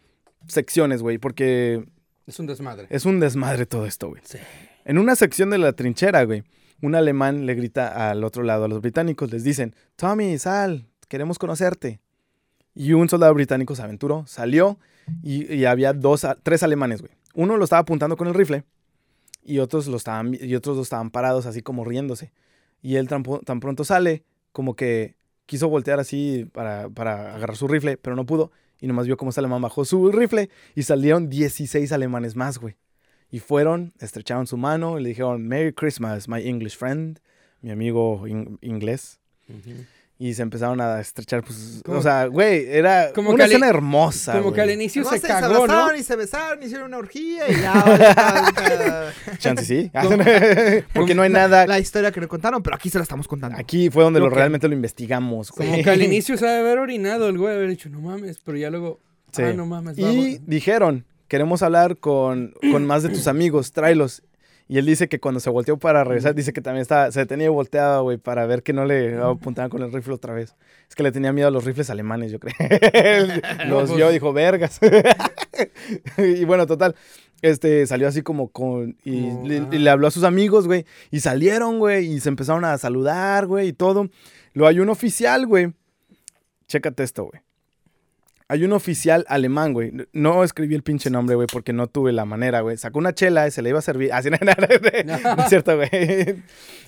secciones, güey, porque Es un desmadre. es un desmadre todo esto, güey. Sí. En una sección de la trinchera, güey, un alemán le grita al otro lado, a los británicos, les dicen, Tommy, sal, queremos conocerte. Y un soldado británico se aventuró, salió y, había dos, tres alemanes, güey. Uno lo estaba apuntando con el rifle y otros, lo estaban, y otros dos estaban parados así como riéndose. Y él tan, pronto sale, como que quiso voltear así para, para agarrar su rifle, pero no pudo. Y nomás vio cómo ese alemán bajó su rifle y salieron 16 alemanes más, güey. Y fueron, estrecharon su mano y le dijeron, Merry Christmas, my English friend, mi amigo in- inglés. Ujú. Y se empezaron a estrechar, pues, o sea, güey, era como una escena hermosa, Como que al inicio se se, cagó, ¿no? abrazaron y se besaron, hicieron una orgía y ya. Chance sí. [LAUGHS] Como- [LAUGHS] Porque no hay nada. La historia que nos contaron, pero aquí se la estamos contando. Aquí fue donde lo realmente lo investigamos, güey. Como que al [LAUGHS] inicio se debe haber orinado el güey, haber dicho, no mames, pero ya luego, Sí. ah, no mames, Y vamos. dijeron, queremos hablar con, con más de tus amigos, tráelos. Y él dice que cuando se volteó para regresar, dice que también estaba, se tenía volteado, güey, para ver que no le apuntaban con el rifle otra vez. Es que le tenía miedo a los rifles alemanes, yo creo. [LAUGHS] los pues- vio, dijo, vergas. [LAUGHS] y bueno, total, este, salió así como con, y, le, y le habló a sus amigos, güey, y salieron, güey, y se empezaron a saludar, güey, y todo. Lo hay un oficial, güey. Chécate esto, güey. Hay un oficial alemán, güey. No escribí el pinche nombre, güey, porque no tuve la manera, güey. Sacó una chela y se le iba a servir. Así, [LAUGHS] no, no, no, no es cierto, güey.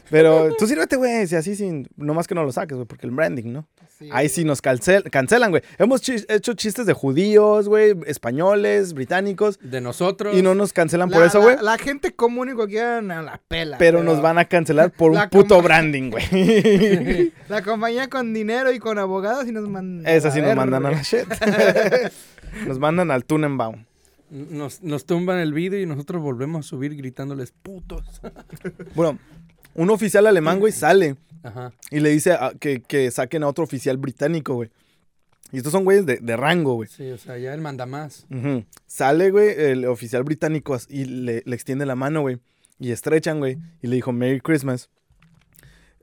Pero tú sírvete, güey, si así sin... Nomás que no lo saques, güey, porque el branding, ¿no? Ahí sí nos cancel- cancelan, güey. Hemos hecho chistes de judíos, güey, españoles, británicos, De nosotros. y no nos cancelan La- por eso, güey. La, gente común y cualquiera la pela. Pero nos van a cancelar por [LAUGHS] un puto branding, güey. [LAUGHS] La compañía con dinero y con abogados y nos mandan. Esa sí nos mandan a la shit. [LAUGHS] nos mandan al Tunenbaum. Nos, nos tumban el video y nosotros volvemos a subir gritándoles putos. [LAUGHS] Bueno, un oficial alemán, güey, sale Ajá. y le dice a- que, que saquen a otro oficial británico, güey. Y estos son güeyes de, de rango, güey. Sí, o sea, ya él manda más. Sale, güey, el oficial británico y le, le extiende la mano, güey. Y estrechan, güey. Y le dijo Merry Christmas.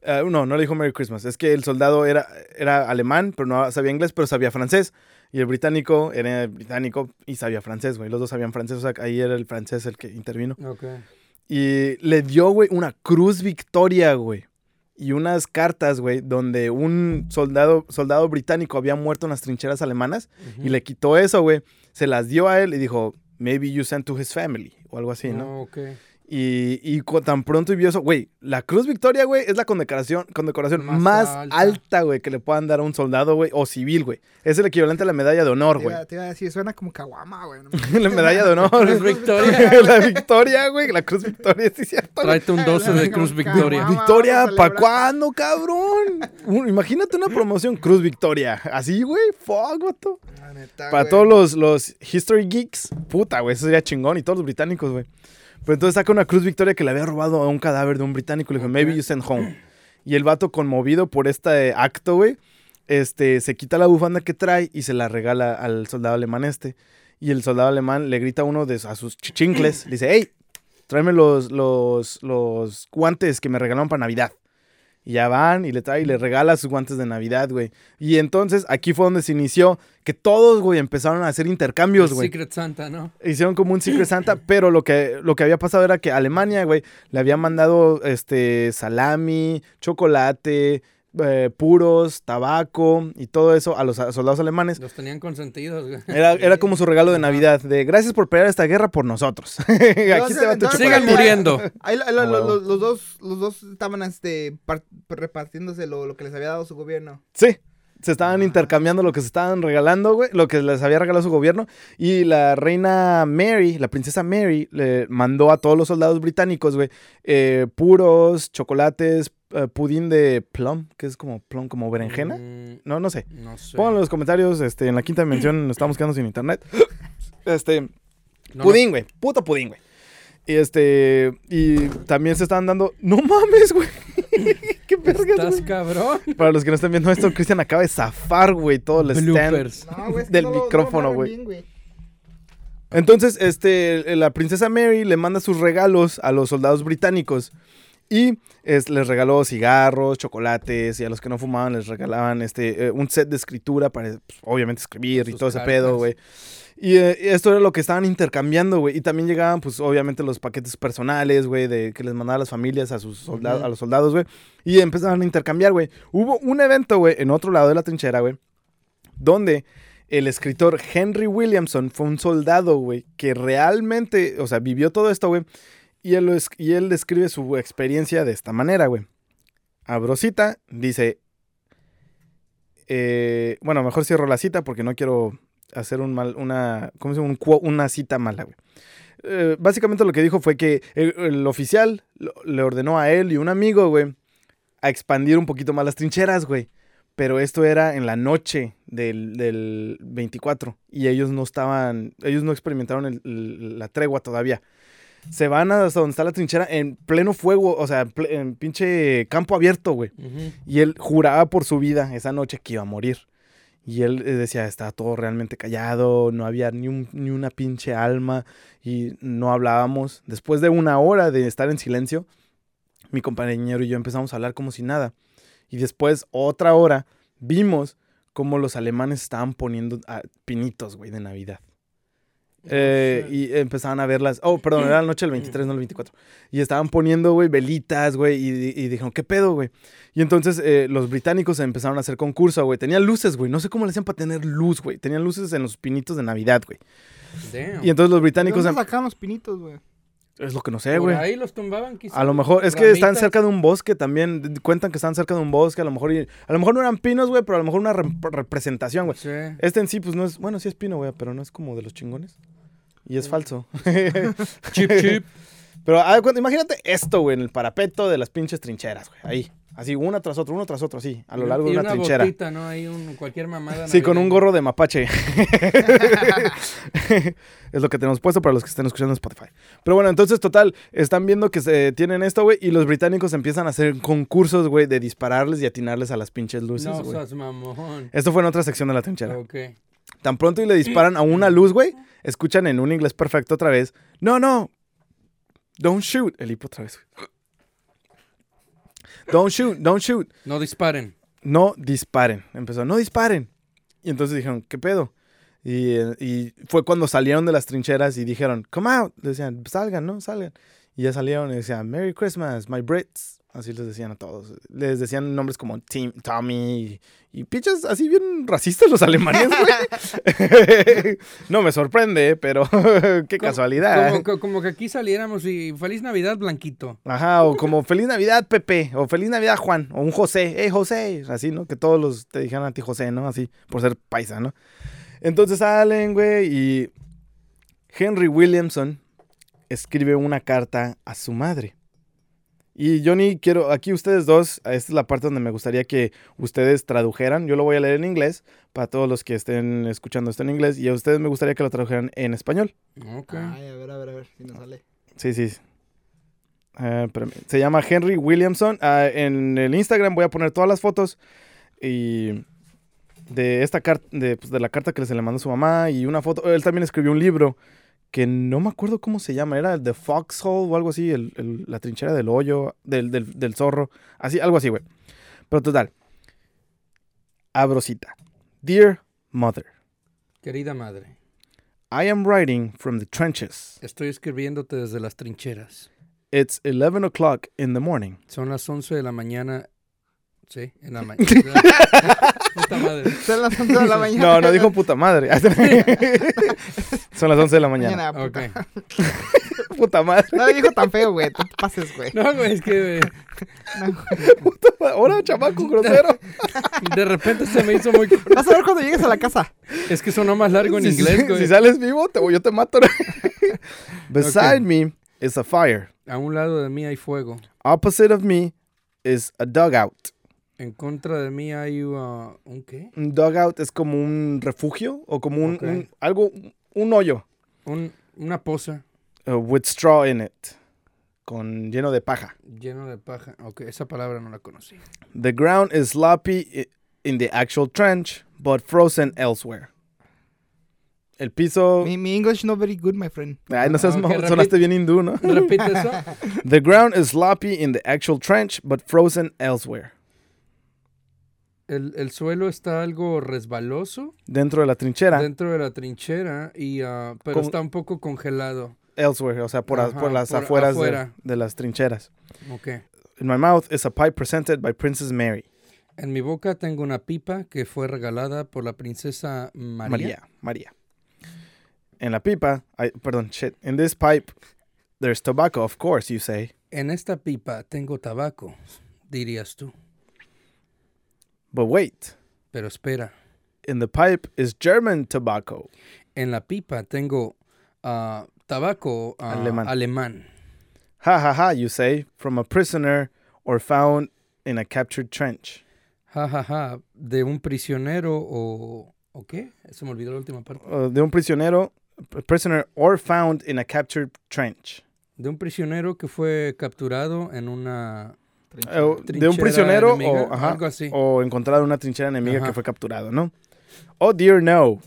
Ah, no, no le dijo Merry Christmas. Es que el soldado era, era alemán, pero no sabía inglés, pero sabía francés. Y el británico era británico y sabía francés, güey. Los dos sabían francés, o sea, ahí era el francés el que intervino. Ok. Y le dio, güey, una cruz victoria, güey. Y unas cartas, güey, donde un soldado, soldado británico había muerto en las trincheras alemanas. Y le quitó eso, güey. Se las dio a él y dijo, maybe you sent to his family. O algo así, ¿no? No, ok. Y, y tan pronto vio eso, güey, la Cruz Victoria, güey, es la condecoración, condecoración Más más, alta. güey, que le puedan dar a un soldado, güey, o civil, güey. Es el equivalente a la medalla de honor, güey. te iba a decir, suena como caguama, güey. no [LAUGHS] la medalla de honor. Cruz Victoria. [LAUGHS] la Victoria, güey, la Cruz Victoria, sí, cierto. Tráete un 12 de Cruz Victoria. caguama. Victoria, ¿para cuándo, cabrón? Un- imagínate una promoción Cruz Victoria. Así, güey, fuck, vato. Para todos los, los History Geeks, puta, güey, eso sería chingón. Y todos los británicos, güey. Pero entonces saca una Cruz Victoria que le había robado a un cadáver de un británico. Le dijo, maybe you send home. Y el vato, conmovido por este acto, güey, este, se quita la bufanda que trae y se la regala al soldado alemán este. Y el soldado alemán le grita a uno de a sus chichincles, le dice, hey, tráeme los, los, los guantes que me regalaron para Navidad. Y ya van y le trae y le regala sus guantes de Navidad, güey. Y entonces aquí fue donde se inició que todos, güey, empezaron a hacer intercambios, güey. Secret Santa, ¿no? Hicieron como un Secret [LAUGHS] Santa, pero lo que, lo que había pasado era que Alemania, güey, le había mandado este salami, chocolate, eh, puros, tabaco y todo eso a los a- soldados alemanes. Los tenían consentidos, güey. Era, era como su regalo de Navidad, de gracias por pelear esta guerra por nosotros. [LAUGHS] Aquí te va tu. Sigan muriendo. [LAUGHS] Ahí lo- lo- Ah, lo- huevo. lo- los, dos, los dos estaban este, par- repartiéndose lo, lo que les había dado su gobierno. Sí. Se estaban intercambiando lo que se estaban regalando, güey, lo que les había regalado su gobierno. Y la reina Mary, la princesa Mary, le mandó a todos los soldados británicos, güey, eh, puros, chocolates, eh, pudín de plum, que es como plum, como berenjena. Mm, No, no sé. no sé. Pongan en los comentarios, este, en la quinta dimensión nos estamos quedando sin internet. [LAUGHS] Este, No, pudín, güey, puto pudín, güey. Y este, y también se estaban dando, no mames, güey. [LAUGHS] Qué no. vergas, Estás cabrón. Para los que no están viendo esto, Cristian acaba de zafar, güey, todo el stand. Bloopers. No, güey, es que Del no no micrófono, güey. Entonces, este, la princesa Mary le manda sus regalos a los soldados británicos. Y es- les regaló cigarros, chocolates, y a los que no fumaban les regalaban este, eh, un set de escritura para, pues, obviamente, escribir y todo ese pedo, güey. Y eh, esto era lo que estaban intercambiando, güey. Y también llegaban, pues, obviamente, los paquetes personales, güey, de que les mandaban las familias a sus soldados, a los soldados, güey. Y empezaban a intercambiar, güey. Hubo un evento, güey, en otro lado de la trinchera, güey, donde el escritor Henry Williamson fue un soldado, güey, que realmente, o sea, vivió todo esto, güey. Y él, y él describe su experiencia de esta manera, güey. Abrosita dice, eh, bueno, mejor cierro la cita porque no quiero hacer un mal, una, ¿cómo se llama? Una cita mala, güey. Eh, básicamente lo que dijo fue que el, oficial le ordenó a él y un amigo, güey, a expandir un poquito más las trincheras, güey. Pero esto era en la noche del, del 24 y ellos no estaban, ellos no experimentaron la tregua todavía. Se van hasta donde está la trinchera en pleno fuego, o sea, en pinche campo abierto, güey. Y él juraba por su vida esa noche que iba a morir. Y él eh, decía, estaba todo realmente callado, no había ni, un- ni una pinche alma y no hablábamos. Después de una hora de estar en silencio, mi compañero y yo empezamos a hablar como si nada. Y después, otra hora, vimos cómo los alemanes estaban poniendo ah, pinitos, güey, de Navidad. Eh, y empezaban a verlas. Oh, perdón, era la noche del 23, no el 24. Y estaban poniendo, güey, velitas, güey. Y, y dijeron, ¿qué pedo, güey? Y entonces eh, los británicos empezaron a hacer concurso, güey. Tenían luces, güey. No sé cómo le hacían para tener luz, güey. Tenían luces en los pinitos de Navidad, güey. Y entonces los ¿De británicos. dónde em- sacaban los pinitos, güey? Es lo que no sé, güey. ahí los tumbaban quizás. A lo mejor, es que están cerca de un bosque también. Cuentan que están cerca de un bosque. A lo mejor, y- a lo mejor no eran pinos, güey, pero a lo mejor una rep- representación, güey. Sí. Este en sí, pues no es, bueno, sí es pino, güey, pero no es como de los chingones. Y es falso. [LAUGHS] [LAUGHS] Chip, chip. Pero de cuenta, imagínate esto, güey, en el parapeto de las pinches trincheras, güey. Ahí. Así, una tras otra, uno tras otro, así, a lo largo y de una, trinchera. botita, ¿no? Ahí un, cualquier mamada. Sí, con un gorro de mapache. [LAUGHS] es lo que tenemos puesto para los que estén escuchando en Spotify. Pero bueno, entonces, total, están viendo que se tienen esto, güey, y los británicos empiezan a hacer concursos, güey, de dispararles y atinarles a las pinches luces, No güey. seas mamón. Esto fue en otra sección de la trinchera. Ok. Tan pronto y le disparan a una luz, güey, escuchan en un inglés perfecto otra vez. No, no. Don't shoot. El hipo otra vez. Don't shoot, don't shoot. No disparen. No disparen. Empezó, no disparen. Y entonces dijeron, ¿qué pedo? Y, y fue cuando salieron de las trincheras y dijeron, come out. Decían, salgan, ¿no? Salgan. Y ya salieron y decían, Merry Christmas, my Brits. Así les decían a todos. Les decían nombres como Tim, Tommy y, y pinches así bien racistas los alemanes, güey. [LAUGHS] no me sorprende, pero [LAUGHS] qué Como- casualidad. Como, que- como que aquí saliéramos y Feliz Navidad, Blanquito. Ajá, o como Feliz Navidad Pepe, o Feliz Navidad Juan, o un José, hey José, así, ¿no? Que todos los te dijeran a ti José, ¿no? Así, por ser paisa, ¿no? Entonces salen, güey, y Henry Williamson escribe una carta a su madre. Y Johnny, quiero, aquí ustedes dos, esta es la parte donde me gustaría que ustedes tradujeran. Yo lo voy a leer en inglés para todos los que estén escuchando esto en inglés, y a ustedes me gustaría que lo tradujeran en español. Ok. Ay, a ver, a ver, a ver si nos sale. Sí, sí. Ah. Se llama Henry Williamson. Ah, en el Instagram voy a poner todas las fotos y de esta carta, de, pues, de la carta que se le mandó a su mamá y una foto. Él también escribió un libro que no me acuerdo cómo se llama. Era el The Foxhole o algo así, el- el- la trinchera del hoyo, del, del, del zorro, así, algo así, güey. Pero total. Abro cita. Dear Mother, Querida madre, I am writing from the trenches. estoy escribiéndote desde las trincheras. It's 11 o'clock in the morning. Son las 11 de la mañana. Sí, en la [LAUGHS] mañana. Puta madre. Son las 11 de la [LAUGHS] mañana. No, no dijo puta madre. [LAUGHS] Son las 11 de la mañana. Mañana, Ok. puta. Puta madre. No dijo tan feo, güey. No te pases, güey. No, güey, es que eh, Ahora, chamaco grosero. de repente se me hizo muy... Vas a ver cuando llegues a la casa. Es que sonó más largo en Si- inglés, si, güey. si sales vivo, te, yo te mato. Beside me is a fire. A un lado de mí hay fuego. Opposite of me is a dugout. En contra de mí hay uh, un qué? Un dugout es como un refugio o como un, Ok. un- algo, un hoyo Un, una poza uh, with straw in it. Con lleno de paja. lleno de paja. Ok, esa palabra no la conocí. The ground is sloppy in the actual trench, but frozen elsewhere. El piso. Mi, mi English not very good, my friend. Ay, no seas Ok, mo- repite. sonaste bien hindú, ¿no? Repite eso. [LAUGHS] The ground is sloppy in the actual trench, but frozen elsewhere. El, el suelo está algo resbaloso Dentro de la trinchera, dentro de la trinchera, y, ah, pero Con- está un poco congelado. elsewhere, o sea, por, a- Ajá, por las por afueras de, afuera. de las trincheras. Ok. In my mouth is a pipe presented by Princess Mary. En mi boca tengo una pipa que fue regalada por la princesa María. María. María. En la pipa, I, perdón, shit. In this pipe, there's tobacco, of course, you say. En esta pipa tengo tabaco, dirías tú. But wait, Pero espera, in the pipe is German tobacco. en la pipa tengo ah, tabaco ah, Alemán. alemán. Ha ha ha, you say, from a prisoner or found in a captured trench. Ja, ja, ja, de un prisionero o... ¿O qué? Se me olvidó la última parte. Uh, de un prisionero, prisoner or found in a captured trench. De un prisionero que fue capturado en una Eh, de un prisionero enemiga, o, ajá, algo así. o una trinchera enemiga Ajá. que fue capturado, ¿no? Oh dear no.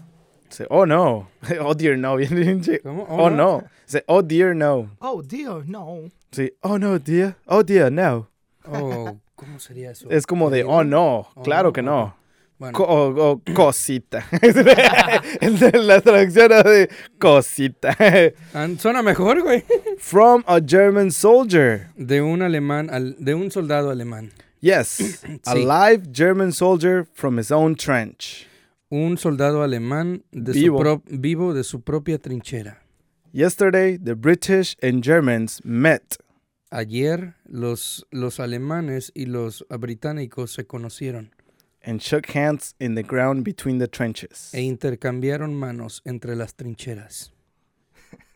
Dice, oh no. [LAUGHS] oh dear no. Oh, no. Dice, oh dear no. Oh, dear, no. Sí, oh no, dear. Oh dear no. Oh, ¿Cómo sería eso? Es como de, oh no. Oh, claro no, que no. Bueno, Co- o, o cosita. [LAUGHS] La traducción de cosita. an- [LAUGHS] suena mejor, güey. [LAUGHS] From a German soldier. De un alemán, al- de un soldado alemán. Yes, [CLEARS THROAT] a live German soldier from his own trench. Un soldado alemán de Vivo. Su vivo de su propia trinchera. Yesterday, the British and Germans met. Ayer los, los alemanes y los británicos se conocieron and shook hands in the ground between the trenches. e intercambiaron manos entre las trincheras.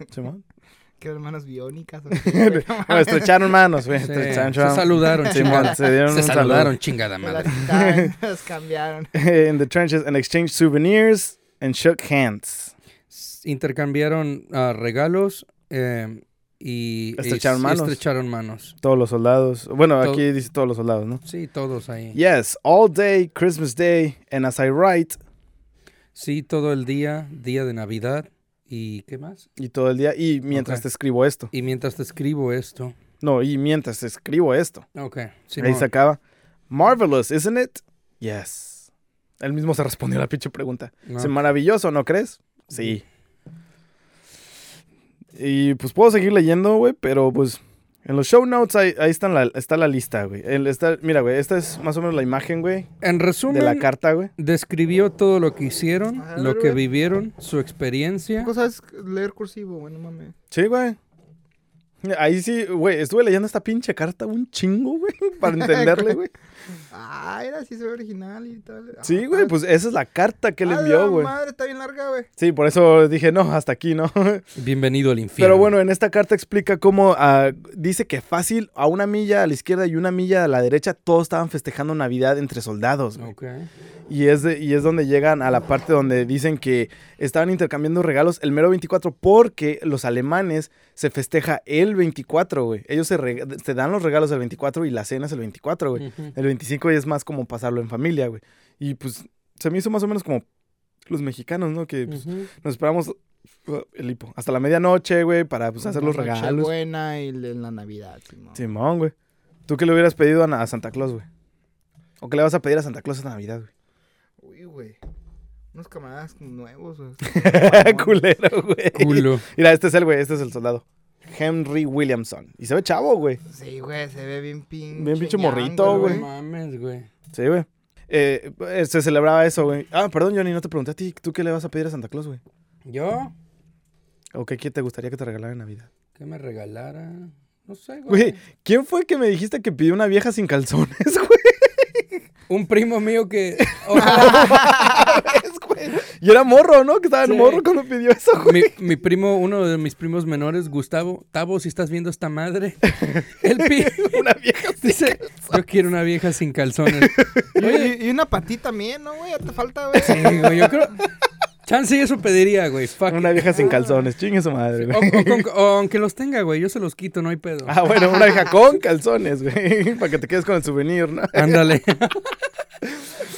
Simón. [LAUGHS] ¿Qué hermanas biónicas? [LAUGHS] No, estrecharon manos, güey. Se, estrecharon- se saludaron, Simón, chingada. se dieron Se un saludo. saludaron, chingada Me las madre. quitaron, [LAUGHS] las cambiaron. in the trenches and exchanged souvenirs and shook hands. Intercambiaron ah, regalos eh, y, Estrecharon s- manos. estrecharon manos. Todos los soldados. Bueno, aquí dice todos los soldados, ¿no? Sí, todos ahí. Yes, all day, Christmas Day, and as I write, Sí, todo el día, día de Navidad. ¿Y qué más? y todo el día, y mientras Ok. te escribo esto. Y mientras te escribo esto. No, y mientras te escribo esto. Ok, Ahí Simón. se acaba. Marvelous, isn't it? Yes. Él mismo se respondió a la pinche pregunta. No. ¿Es maravilloso, no crees? Sí. Y pues puedo seguir leyendo, güey, pero pues en los show notes ahí, ahí están la, está la lista, güey. El- está- mira, güey, esta es más o menos la imagen, güey, En de resumen, la carta, güey. describió todo lo que hicieron, A lo ver, que güey. vivieron, su experiencia. ¿Cómo sabes leer cursivo, güey? No mames. Sí, güey. Ahí sí, güey, estuve leyendo esta pinche carta un chingo, güey, para [LAUGHS] entenderle, güey. Ah, era así, se ve original y tal. Ah, Sí, güey, pues esa es la carta que le a la envió, güey. madre, está bien larga, güey. Sí, por eso dije, no, hasta aquí, ¿no? [LAUGHS] Bienvenido al infierno. Pero bueno, en esta carta explica cómo ah, dice que fácil a una milla a la izquierda y una milla a la derecha todos estaban festejando Navidad entre soldados. güey. Ok. Y, es de- y es donde llegan a la parte donde dicen que estaban intercambiando regalos el mero 24 porque los alemanes se festeja el 24, güey. Ellos se, se dan los regalos el 24 y la cena es el 24, güey. Ujú. El 25 ya es más como pasarlo en familia, güey. Y pues se me hizo más o menos como los mexicanos, ¿no? Que pues, nos esperamos uh, el hipo hasta la medianoche, güey, para pues, hacer los regalos. buena y en la Navidad, Simón. Simón, güey. ¿Tú qué le hubieras pedido a, Santa Claus, güey? ¿O qué le vas a pedir a Santa Claus esta Navidad, güey? Uy, güey. Unos camaradas nuevos, güey. [LAUGHS] Culero, güey. Culo. Mira, este es el güey, este es el soldado. Henry Williamson. Y se ve chavo, güey. Sí, güey, se ve bien pinche. Bien pinche morrito, No güey. mames, güey. Sí, güey. Eh, eh, se celebraba eso, güey. Ah, perdón, Johnny, no te pregunté a ti. ¿Tú qué le vas a pedir a Santa Claus, güey? ¿Yo? ¿O qué, qué te gustaría que te regalara en Navidad? ¿Qué me regalara? No sé, Güey, güey. ¿quién fue que me dijiste que pidió una vieja sin calzones, [LAUGHS] güey? Un primo mío que... [LAUGHS] ¿Ves, güey? Y era morro, ¿no? Que estaba en Sí. morro cuando pidió eso, güey. mi, mi primo, uno de mis primos menores, Gustavo, Tavo, si estás viendo esta madre, [LAUGHS] él pide, [LAUGHS] Una vieja sin dice, yo quiero una vieja sin calzones. [LAUGHS] Oye, Y, y una patita también, ¿no, güey? Ya te falta, güey. sí, güey, yo creo, chance eso pediría, güey, fuck. Una vieja sin calzones, chingue su madre, O, güey. o con- o aunque los tenga, güey, yo se los quito, no hay pedo. Ah, bueno, una vieja con calzones, güey. Para que te quedes con el souvenir, ¿no? Ándale.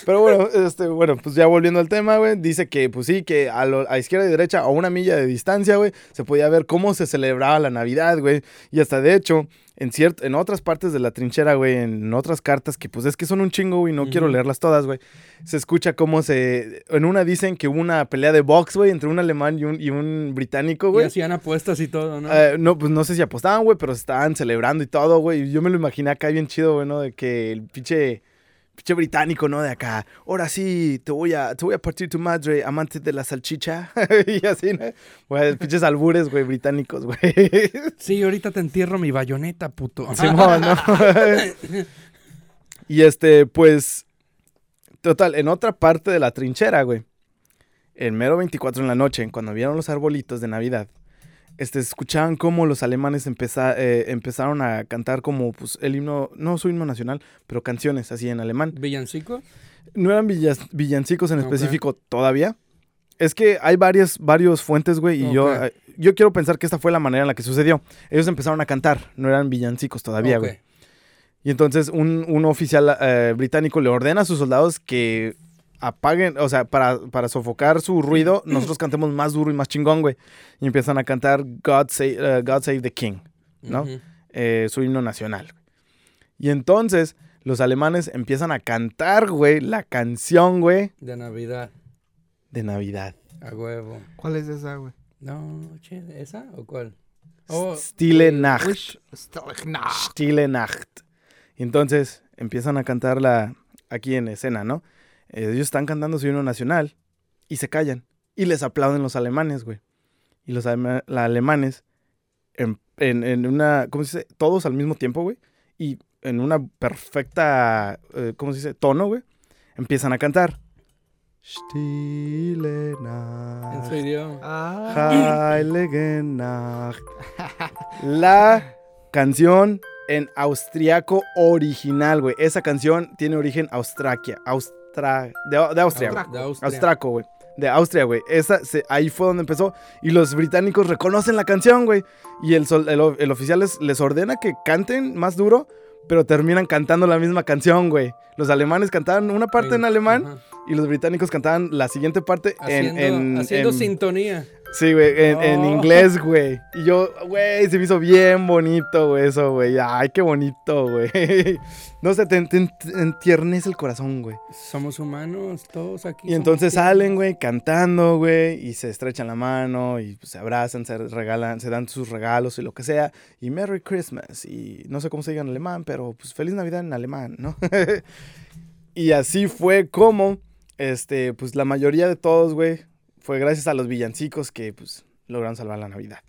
Pero bueno, este, bueno, pues ya volviendo al tema, güey, dice que, pues sí, que a, lo- a izquierda y derecha, a una milla de distancia, güey, se podía ver cómo se celebraba la Navidad, güey. Y hasta de hecho, en, ciert- en otras partes de la trinchera, güey, en otras cartas, que pues es que son un chingo, güey, no quiero leerlas todas, güey, se escucha cómo se... En una dicen que hubo una pelea de box, güey, entre un alemán y un, y un británico, Y güey. hacían apuestas y todo, ¿no? Eh, no, pues no sé si apostaban, güey, pero se estaban celebrando y todo, güey. Y Yo me lo imaginé acá bien chido, güey, ¿no? De que el pinche, pinche británico, ¿no? De acá, ahora sí, te voy a, te voy a partir tu madre, amante de la salchicha. [LAUGHS] y así, ¿no? Güey, pinches albures, güey, británicos, güey. Sí, ahorita te entierro mi bayoneta, puto. [LAUGHS] Simón, ¿no? [LAUGHS] y este, pues, total, en otra parte de la trinchera, güey, el mero 24 en la noche, cuando vieron los arbolitos de Navidad, este, escuchaban cómo los alemanes empeza- eh, empezaron a cantar como, pues, el himno, no su himno nacional, pero canciones así en alemán. ¿Villancico? No eran villas- villancicos en específico todavía. Es que hay varias, varios fuentes, güey, y yo, yo quiero pensar que esta fue la manera en la que sucedió. Ellos empezaron a cantar, no eran villancicos todavía, güey. Y entonces un, un oficial eh, británico le ordena a sus soldados que apaguen, o sea, para, para sofocar su ruido, [CLEARS THROAT] nosotros cantemos más duro y más chingón, güey. Y empiezan a cantar God Save, eh, God Save the King, ¿no? Eh, su himno nacional. Y entonces los alemanes empiezan a cantar, güey, la canción, güey, De Navidad, de Navidad. a huevo. ¿Cuál es esa, güey? No, che, ¿esa o cuál? Oh, Stille Nacht. Wish- Stille Nacht. Stille Nacht. Y entonces empiezan a cantarla aquí en escena, ¿no? Eh, ellos están cantando su himno nacional y se callan. Y les aplauden los alemanes, güey. Y los alema- la- alemanes, en, en- en una, ¿cómo se dice? Todos al mismo tiempo, güey. Y en una perfecta, eh, ¿cómo se dice? Tono, güey. Empiezan a cantar. Stille en Nacht. su idioma. Ah. Heilige Nacht. La canción en austriaco original, güey. Esa canción tiene origen austraquia, austra, de, de Austria, güey. De Austria. Austraco, güey. De Austria, güey. Esa, se- ahí fue donde empezó. Y los británicos reconocen la canción, güey. Y el, sol- el, el oficial les, les ordena que canten más duro, pero terminan cantando la misma canción, güey. Los alemanes cantaban una parte en alemán Ajá. y los británicos cantaban la siguiente parte en... Haciendo, en- haciendo en- sintonía. Sí, güey, en, en inglés, güey. Y yo, güey, se me hizo bien bonito, güey, eso, güey. Ay, qué bonito, güey. [LAUGHS] No sé, te, te, te entiernece el corazón, güey. Somos humanos, todos aquí. Y entonces tiernos. salen, güey, cantando, güey, y se estrechan la mano, y se abrazan, se regalan, se dan sus regalos y lo que sea. Y Merry Christmas. Y no sé cómo se diga en alemán, pero pues Feliz Navidad en alemán, ¿no? [LAUGHS] y así fue como, este, pues la mayoría de todos, güey, fue gracias a los villancicos que, pues, lograron salvar la Navidad.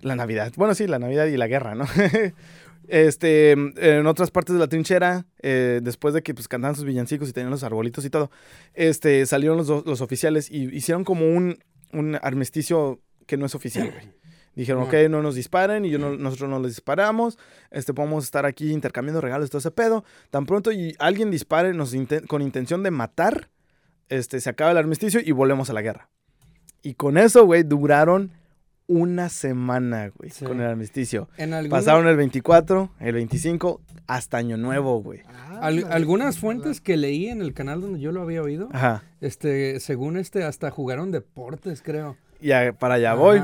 La Navidad. Bueno, sí, la Navidad y la guerra, ¿no? [LAUGHS] este, en otras partes de la trinchera, eh, después de que, pues, cantaban sus villancicos y tenían los arbolitos y todo, este, salieron los, los oficiales y hicieron como un, un armisticio que no es oficial, güey. Dijeron, Ah. ok, no nos disparen y yo no- nosotros no les disparamos. Este, podemos estar aquí intercambiando regalos, todo ese pedo. Tan pronto y alguien dispare nos inten- con intención de matar, este, se acaba el armisticio y volvemos a la guerra. Y con eso, güey, duraron una semana, güey, Sí. con el armisticio. En alguna- Pasaron el 24, el 25, hasta Año Nuevo, güey. al- Ándale. algunas fuentes que leí en el canal donde yo lo había oído, Ajá. este, según este, hasta jugaron deportes, creo. Y a- para allá voy.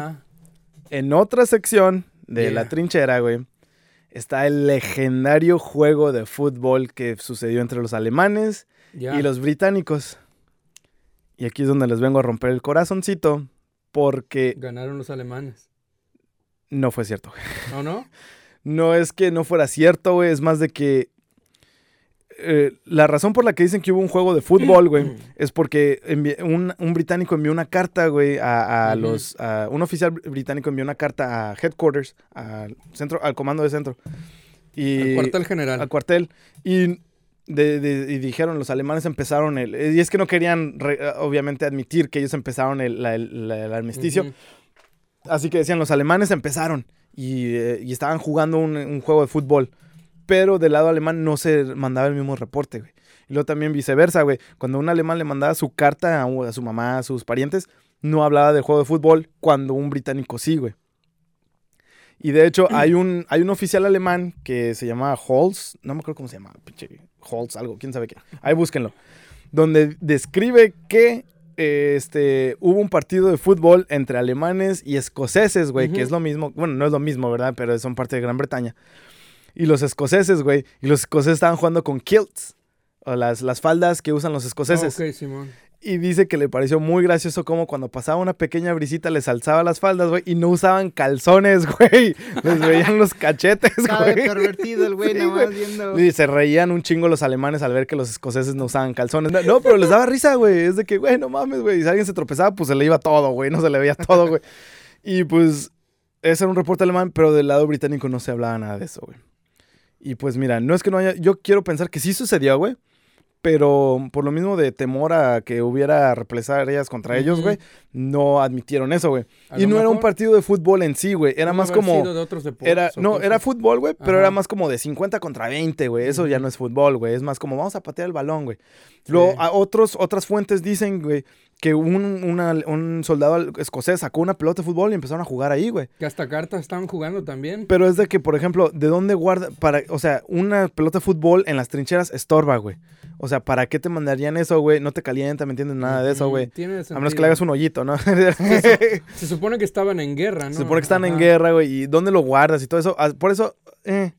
En otra sección de Yeah. la trinchera, güey, está el legendario juego de fútbol que sucedió entre los alemanes y los británicos. Y aquí es donde les vengo a romper el corazoncito porque Ganaron los alemanes. no fue cierto. güey. ¿O no? [LAUGHS] No es que no fuera cierto, güey, es más de que eh, la razón por la que dicen que hubo un juego de fútbol, güey, [CLEARS THROAT] es porque un, un británico envió una carta, güey, a, a los... a- un oficial británico envió una carta a headquarters, al centro, al comando de centro. Y, El cuartel general. al cuartel. Y, de- de- y dijeron, los alemanes empezaron el... Y es que no querían, re- obviamente, admitir que ellos empezaron el, la- el- la- el armisticio. Así que decían, los alemanes empezaron y, eh, y estaban jugando un, un juego de fútbol. Pero del lado alemán no se mandaba el mismo reporte, güey. Y luego también viceversa, güey. Cuando un alemán le mandaba su carta a, su mamá, a sus parientes, no hablaba del juego de fútbol cuando un británico sí, güey. Y de hecho, hay un, hay un oficial alemán que se llama Holz, no me acuerdo cómo se llama, pinche Holtz, algo, quién sabe qué. Ahí búsquenlo. Donde describe que eh, este, hubo un partido de fútbol entre alemanes y escoceses, güey, que es lo mismo. Bueno, no es lo mismo, ¿verdad? Pero son parte de Gran Bretaña. Y los escoceses, güey, y los escoceses estaban jugando con kilts. O las, las faldas que usan los escoceses. Ok, Simón. Y dice que le pareció muy gracioso como cuando pasaba una pequeña brisita les alzaba las faldas, güey, y no usaban calzones, [LAUGHS] güey. Les veían los cachetes, güey. pervertido el güey, Sí, nada más güey. viendo. Y se reían un chingo los alemanes al ver que los escoceses no usaban calzones. No, no, pero les daba risa, güey. Es de que, güey, no mames, güey. Y si alguien se tropezaba, pues se le iba todo, güey. No se le veía todo, güey. Y pues, ese era un reporte alemán, pero del lado británico no se hablaba nada de eso, güey. Y pues mira, no es que no haya. Yo quiero pensar que sí sucedió, güey. Pero por lo mismo de temor a que hubiera represalias contra ellos, Ujú. güey, no admitieron eso, güey. Y no era un partido de fútbol en sí, güey. Era más como. de otros deportes Era, no, cosas. era fútbol, güey, pero Ajá. era más como de 50 contra 20, güey. Eso ya no es fútbol, güey. Es más como vamos a patear el balón, güey. Luego, Sí. a otros, otras fuentes dicen, güey, que un, una- un soldado escocés sacó una pelota de fútbol y empezaron a jugar ahí, güey. Que hasta cartas estaban jugando también. Pero es de que, por ejemplo, ¿de dónde guarda? Para, o sea, una pelota de fútbol en las trincheras estorba, güey. O sea, ¿para qué te mandarían eso, güey? No te calienta, ¿me entiendes? Nada de eso, güey. A menos que le hagas un hoyito, ¿no? Se [LAUGHS] supone que estaban en guerra, ¿no? Se supone que están en guerra, güey. ¿Y dónde lo guardas y todo eso? Ah, Por eso, eh,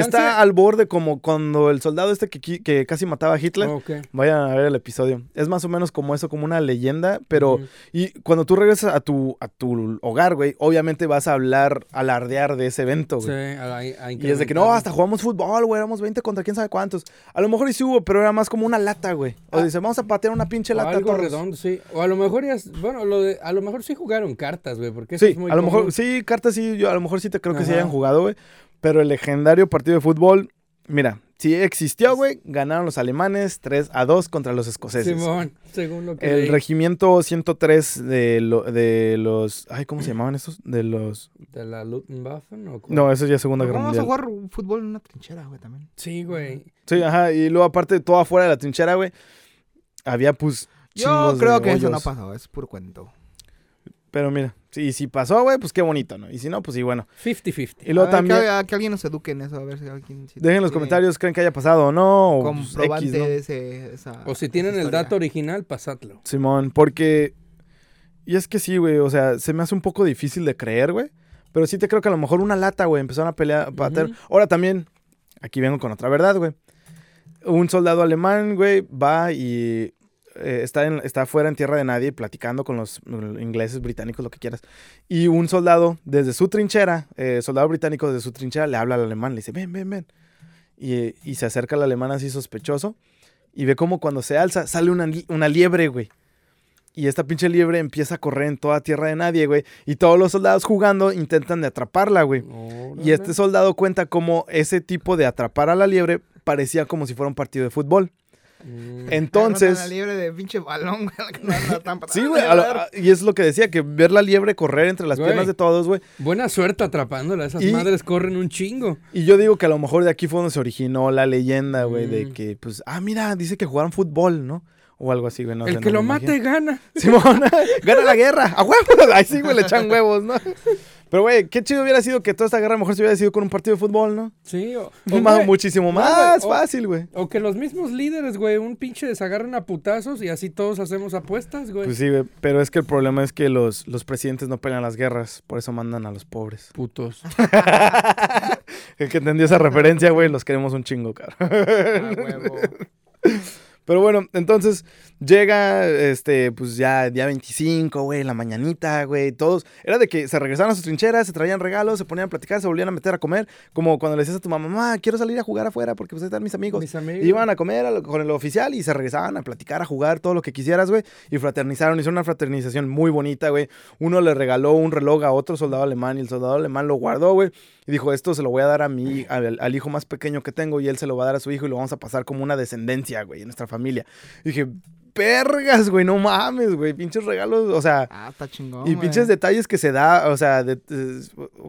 está al borde como cuando el soldado este que, que casi mataba a Hitler. Ok. Vayan a ver el episodio. Es más o menos como eso, como una leyenda, pero... Y cuando tú regresas a tu, a tu hogar, güey, obviamente vas a hablar, alardear de ese evento, Sí, güey. a- a Y es de que no, hasta jugamos fútbol, güey, éramos 20 contra quién sabe cuántos. A lo mejor y sí hubo, pero era más como una lata, güey. O Ah. dice, vamos a patear una pinche O lata algo todos. redondo, sí. O a lo mejor ya, bueno, lo de, a lo mejor sí jugaron cartas, güey, porque eso Sí, es muy a lo común. mejor, sí, cartas sí, yo a lo mejor sí te creo que sí hayan jugado, güey. Pero el legendario partido de fútbol, mira, sí existió, güey. Ganaron los alemanes 3 a 2 contra los escoceses. Simón, según lo que El leí. regimiento 103 de, lo- de los... Ay, ¿cómo se llamaban esos? De los... de la Luftwaffe o cuál? No, eso ya es Segunda Guerra Vamos a jugar fútbol en una trinchera, güey, también. Sí, güey. Sí, ajá. Y luego aparte, todo afuera de la trinchera, güey, había pues... Yo creo que eso no hoyos. pasó, es puro cuento. Pero mira, sí, si pasó, güey, pues qué bonito, ¿no? Y si no, pues sí, bueno. 50-50. Y luego A ver, también... Que, a- que alguien nos eduque en eso, a ver si alguien... si Dejen en los comentarios, ¿creen que haya pasado o no? O, pues, Comprobante X, ¿no? de ese, esa... O si tienen el dato original, pasadlo. Simón, porque... Y es que sí, güey, o sea, se me hace un poco difícil de creer, güey. Pero sí te creo que a lo mejor una lata, güey, empezaron a pelear, a patear. Ujú. Ahora también, aquí vengo con otra verdad, güey. Un soldado alemán, güey, va y eh, está, en, está afuera en tierra de nadie platicando con los ingleses, británicos, lo que quieras. Y un soldado desde su trinchera, eh, soldado británico desde su trinchera, le habla al alemán, le dice, ven, ven, ven. Y, y se acerca al alemán así sospechoso y ve como cuando se alza sale una, una liebre, güey. Y esta pinche liebre empieza a correr en toda tierra de nadie, güey. Y todos los soldados jugando intentan de atraparla, güey. Y este soldado cuenta cómo ese tipo de atrapar a la liebre parecía como si fuera un partido de fútbol. Mm. Entonces, La liebre de pinche balón, güey. que no anda tan patada. sí, güey, y es lo que decía, que ver la liebre correr entre las piernas de todos, güey. Buena suerte atrapándola. Esas Y- madres corren un chingo. Y yo digo que a lo mejor de aquí fue donde se originó la leyenda, güey, de Mm. que, pues, ah, mira, dice que jugaron fútbol, ¿no? O algo así, güey. no el sé, que no lo mate imagino. gana. Simón, [LAUGHS] gana la guerra, a huevos. Ahí sí, güey, le echan huevos, ¿no? [LAUGHS] Pero, güey, qué chido hubiera sido que toda esta guerra a lo mejor se hubiera sido con un partido de fútbol, ¿no? Sí, o, o, Más- muchísimo más o- fácil, güey. o que los mismos líderes, güey, un pinche se agarran a putazos y así todos hacemos apuestas, güey. Pues sí, güey, pero es que el problema es que los, los presidentes no pelean las guerras, por eso mandan a los pobres. Putos. [LAUGHS] El que entendió esa referencia, güey, los queremos un chingo, cara. Ah, huevo. [LAUGHS] Pero bueno, entonces llega, este, pues ya día 25, güey, la mañanita, güey, todos. Era de que se regresaban a sus trincheras, se traían regalos, se ponían a platicar, se volvían a meter a comer. Como cuando le decías a tu mamá, mamá, quiero salir a jugar afuera porque pues ahí están mis amigos. Mis amigos. Iban a comer con el oficial y se regresaban a platicar, a jugar, todo lo que quisieras, güey. Y fraternizaron, hicieron una fraternización muy bonita, güey. Uno le regaló un reloj a otro soldado alemán y el soldado alemán lo guardó, güey. Y dijo, esto se lo voy a dar a mi, al, al hijo más pequeño que tengo y él se lo va a dar a su hijo y lo vamos a pasar como una descendencia, güey, en nuestra familia. Y dije, pergas, güey, no mames, güey, pinches regalos, o sea... Ah, está chingón, Y güey. pinches detalles que se da, o sea, de- de-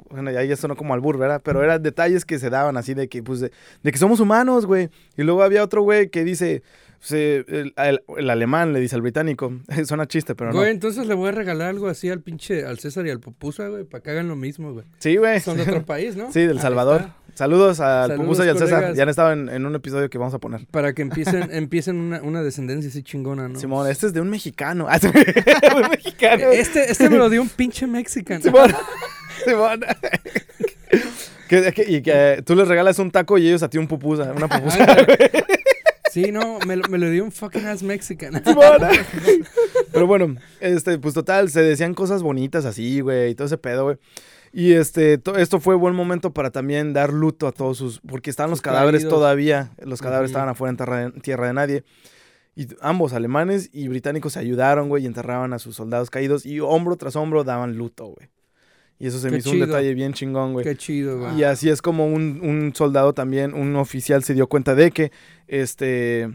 bueno, ya, ya sonó como albur, ¿verdad? Pero eran detalles que se daban así de que, pues, de, de que somos humanos, güey. Y luego había otro güey que dice, se- el, el- el alemán le dice al británico, [LAUGHS] suena chiste, pero Güey, no. entonces le voy a regalar algo así al pinche, al César y al Popusa, güey, para que hagan lo mismo, güey. Sí, güey. Son de otro [LAUGHS] país, ¿no? Sí, del Ahí Salvador. está. Saludos al Saludos, Pupusa y al César. Ya han estado en, en un episodio que vamos a poner. Para que empiecen, [LAUGHS] empiecen una, una descendencia así chingona, ¿no? Simón, este es de un mexicano. Un [LAUGHS] mexicano. [LAUGHS] Este, este me lo dio un pinche mexicano. Simón. Simón. Que- que- y que tú les regalas un taco y ellos a ti un pupusa, una pupusa. Sí, no, me lo, me lo dio un fucking ass mexican. Simón. Pero bueno, este, pues total, se decían cosas bonitas así, güey, y todo ese pedo, güey. Y este, to- esto fue buen momento para también dar luto a todos sus, porque estaban los cadáveres caídos. todavía, los cadáveres estaban afuera en tierra, de nadie. Y ambos, alemanes y británicos, se ayudaron, güey, y enterraban a sus soldados caídos y hombro tras hombro daban luto, güey. Y eso se Qué me hizo un detalle bien chingón, güey. Qué chido, güey. Y así es como un, un soldado también, un oficial se dio cuenta de que, este,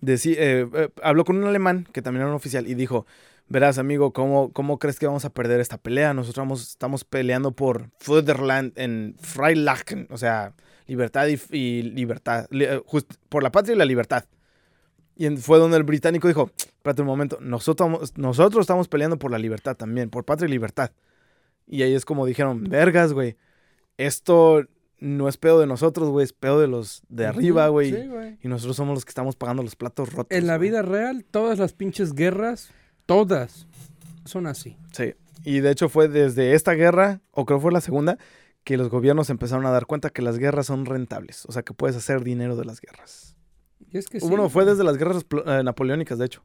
decí- eh, eh, habló con un alemán que también era un oficial y dijo, verás amigo, ¿cómo, cómo crees que vamos a perder esta pelea? Nosotros vamos- estamos peleando por Federland en Freilachen, o sea, libertad y, y libertad, li- eh, just- por la patria y la libertad. Y fue donde el británico dijo, espérate un momento, nosotros, nosotros estamos peleando por la libertad también, por patria y libertad. Y ahí es como dijeron, vergas, güey, esto no es pedo de nosotros, güey, es pedo de los de arriba, güey. Sí, güey. y nosotros somos los que estamos pagando los platos rotos. En la vida real, todas las pinches guerras, todas, son así. Sí. Y de hecho fue desde esta guerra, o creo fue la segunda, que los gobiernos empezaron a dar cuenta que las guerras son rentables. O sea, que puedes hacer dinero de las guerras. Y es que sí, bueno, fue güey. desde las guerras eh, napoleónicas, de hecho.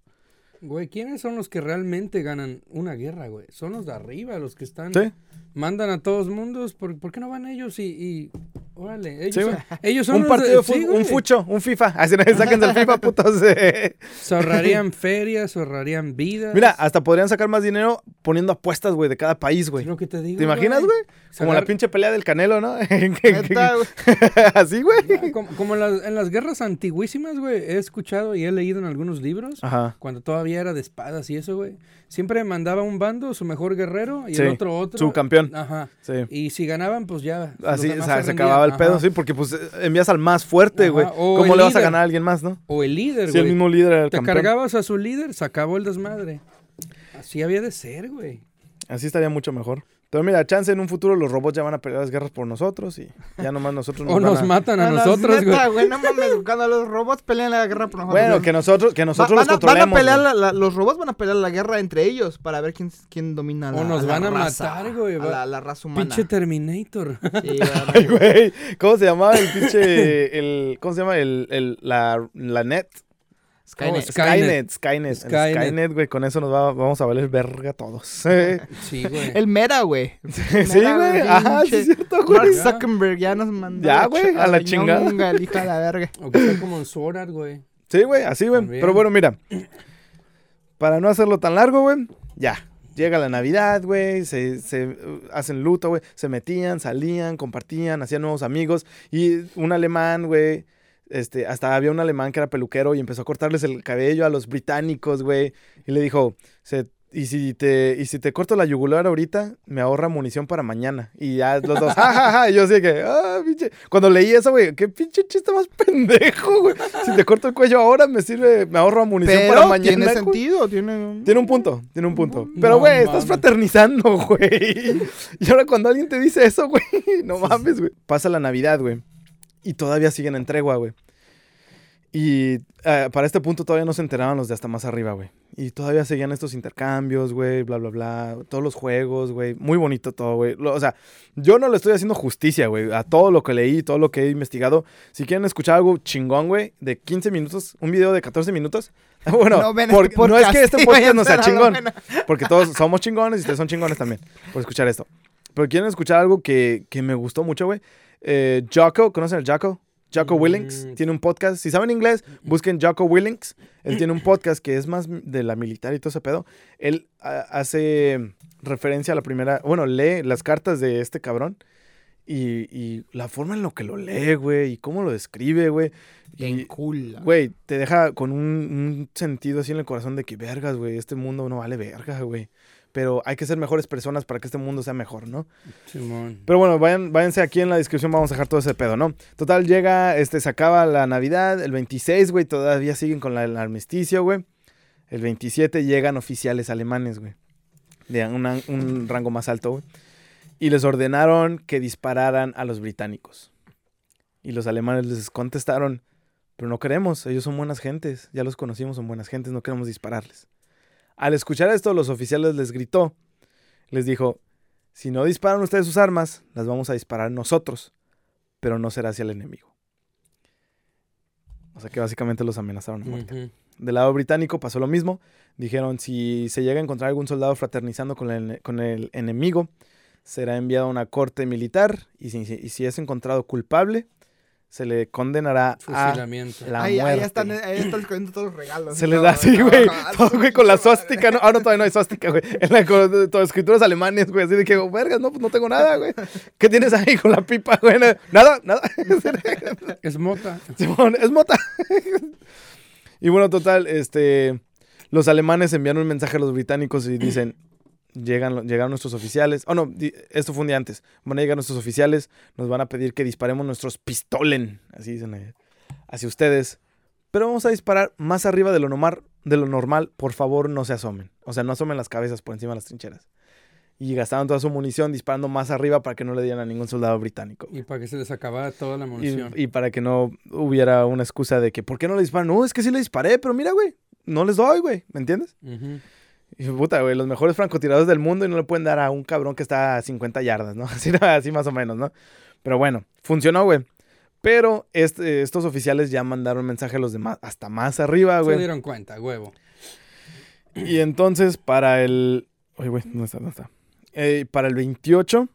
Güey, ¿quiénes son los que realmente ganan una guerra, güey? Son los de arriba, los que están... Sí. Mandan a todos mundos, ¿por, por qué no van ellos y... y- Órale, ellos, Sí, son, ellos son Un partido de sí, un fucho, un FIFA. Así no saquen del FIFA, putos. eh. [LAUGHS] Se ahorrarían ferias, ahorrarían vidas. Mira, hasta podrían sacar más dinero poniendo apuestas, güey, de cada país, es güey. lo que te digo, ¿Te imaginas, güey? Como la pinche pelea del Canelo, ¿no? [LAUGHS] [LAUGHS] Así, güey. Ah, Como, como en, las, en las guerras antiguísimas, güey, he escuchado y he leído en algunos libros, Ajá. cuando todavía era de espadas y eso, güey, siempre mandaba un bando, su mejor guerrero, y Sí, el otro otro. Su campeón. Ajá. Sí. Y si ganaban, pues ya. Así, o sea, se, acababa el pedo, sí, porque pues envías al más fuerte, güey. ¿Cómo el le vas a ganar a alguien más, no? O el líder, Si el güey. mismo líder era el Te campeón. cargabas a su líder, se acabó el desmadre. Así había de ser, güey. Así estaría mucho mejor. Pero mira, chance en un futuro los robots ya van a pelear las guerras por nosotros y ya nomás nosotros [LAUGHS] O van nos a- matan a No, no, nosotros, güey. neta, güey. No mames, cuando los robots pelean la guerra por nosotros. Bueno, que nosotros, que nosotros Va- los van, a, van a pelear güey. la- la- los robots van a pelear la guerra entre ellos para ver quién, quién domina la O nos a la van a raza, matar, güey, la, la raza humana. Pinche Terminator. Sí, [LAUGHS] Ay, güey. güey. ¿Cómo se llamaba el pinche. [LAUGHS] El, ¿Cómo se llama? El, el, la, la net. Skynet. Skynet. Skynet. El Skynet. Skynet, güey. Con eso nos va- vamos a valer verga todos. sí, Sí, güey. El Mera, güey. [LAUGHS] güey. Ajá, sí es cierto, Mark güey. Ya. Zuckerberg ya nos mandó. Ya, güey, a la chingada. El hijo de la verga. O que sea como en Sword Art, güey. Sí, güey, así, güey. Pero bueno, mira. Para no hacerlo tan largo, güey, ya. Llega la Navidad, güey, se, se, uh, hacen luto, güey, se metían, salían, compartían, hacían nuevos amigos. Y un alemán, güey, este, hasta había un alemán que era peluquero y empezó a cortarles el cabello a los británicos, güey. Y le dijo, se, y, si te, y si te corto la yugular ahorita, me ahorra munición para mañana. Y ya los dos, [LAUGHS] ja, ja, ja. Y yo así que, ah, pinche. Cuando leí eso, güey, qué pinche chiste más [LAUGHS] pendejo, güey. Si te corto el cuello ahora, me sirve, me ahorro munición para mañana. tiene [LAUGHS] güey. sentido, tiene... Tiene un punto, tiene un punto. No Pero, güey, estás fraternizando, güey. Y ahora cuando alguien te dice eso, güey, no mames, güey. Pasa la Navidad, güey. Y todavía siguen en tregua, güey. Y eh, para este punto todavía no se enteraban los de hasta más arriba, güey. Y todavía seguían estos intercambios, güey, bla, bla, bla. Todos los juegos, güey. Muy bonito todo, güey. O sea, yo no le estoy haciendo justicia, güey, a todo lo que leí, todo lo que he investigado. Si quieren escuchar algo chingón, güey, de 15 minutos, un video de 14 minutos. [LAUGHS] Bueno, No ven porque- este no es que este podcast [LAUGHS] podcast no sea chingón. Porque todos somos chingones y ustedes son chingones también por escuchar esto. Pero quieren escuchar algo que, que me gustó mucho, güey. Eh, Jocko, ¿conocen al Jocko? Jocko Mm. Willings tiene un podcast. Si saben inglés, busquen Jocko Willings. Él tiene un [LAUGHS] podcast que es más de la militar y todo ese pedo. Él ah, hace referencia a la primera. Bueno, lee las cartas de este cabrón. Y, y la forma en lo que lo lee, güey. Y cómo lo describe, güey. Bien cool. Güey, te deja con un, un sentido así en el corazón de que vergas, güey, este mundo no vale verga, güey. Pero hay que ser mejores personas para que este mundo sea mejor, ¿no? Simón. Pero bueno, vayan, váyanse aquí en la descripción, vamos a dejar todo ese pedo, ¿no? Total, llega, este, se acaba la Navidad, el 26, güey, todavía siguen con la- el armisticio, güey. El 27 llegan oficiales alemanes, güey. De una- un rango más alto, güey. Y les ordenaron que dispararan a los británicos. Y los alemanes les contestaron, pero no queremos, ellos son buenas gentes, ya los conocimos, son buenas gentes, no queremos dispararles. Al escuchar esto, los oficiales les gritó, les dijo, si no disparan ustedes sus armas, las vamos a disparar nosotros, pero no será hacia el enemigo. O sea que básicamente los amenazaron a muerte. Del lado británico pasó lo mismo. Dijeron, si se llega a encontrar algún soldado fraternizando con el, con el enemigo, será enviado a una corte militar y si, y si es encontrado culpable, se le condenará a la ahí, ahí muerte. están, ahí están escondiendo todos los regalos. Se les da así, güey. Todo, güey, con la suástica. ¿no? Ah, no, todavía no hay suástica, güey. En la, con, con escrituras alemanes, güey. Así de que, vergas, no, pues no tengo nada, güey. ¿Qué tienes ahí con la pipa, güey? Nada, nada. [LAUGHS] [LAUGHS] Es mota. Simón, es mota. [LAUGHS] y bueno, total, este. Los alemanes envían un mensaje a los británicos y dicen. Llegan, llegaron nuestros oficiales. Oh, no, esto fue un día antes. Van a llegar nuestros oficiales. Nos van a pedir que disparemos nuestros pistolen. Así dicen Hacia ustedes. Pero vamos a disparar más arriba de lo, normal, de lo normal. Por favor, no se asomen. O sea, no asomen las cabezas por encima de las trincheras. Y gastaron toda su munición disparando más arriba para que no le dieran a ningún soldado británico. Y para que se les acabara toda la munición. y para que no hubiera una excusa de que, ¿por qué no le disparan? No, es que sí le disparé, pero mira, güey, no les doy, güey, ¿me entiendes? Y puta, güey, los mejores francotiradores del mundo y no le pueden dar a un cabrón que está a 50 yardas, ¿no? [LAUGHS] Así, así más o menos, ¿no? Pero bueno, funcionó, güey. Pero este- estos oficiales ya mandaron mensaje a los demás, hasta más arriba, Se güey. dieron cuenta, huevo. Y entonces para el... Oye, güey, ¿dónde está? ¿Dónde está? Eh, para el 28,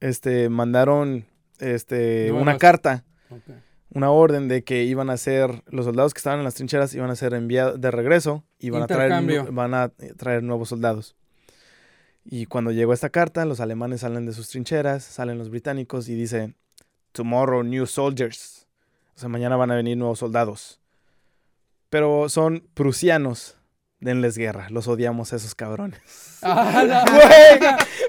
este, mandaron este, una carta Ok. Una orden de que iban a ser los soldados que estaban en las trincheras iban a ser enviados de regreso y van a traer van a traer nuevos soldados. Y cuando llegó esta carta, los alemanes salen de sus trincheras, salen los británicos y dicen tomorrow new soldiers. O sea, mañana van a venir nuevos soldados. Pero son prusianos. Denles guerra. Los odiamos a esos cabrones. [LAUGHS] ¡Ah,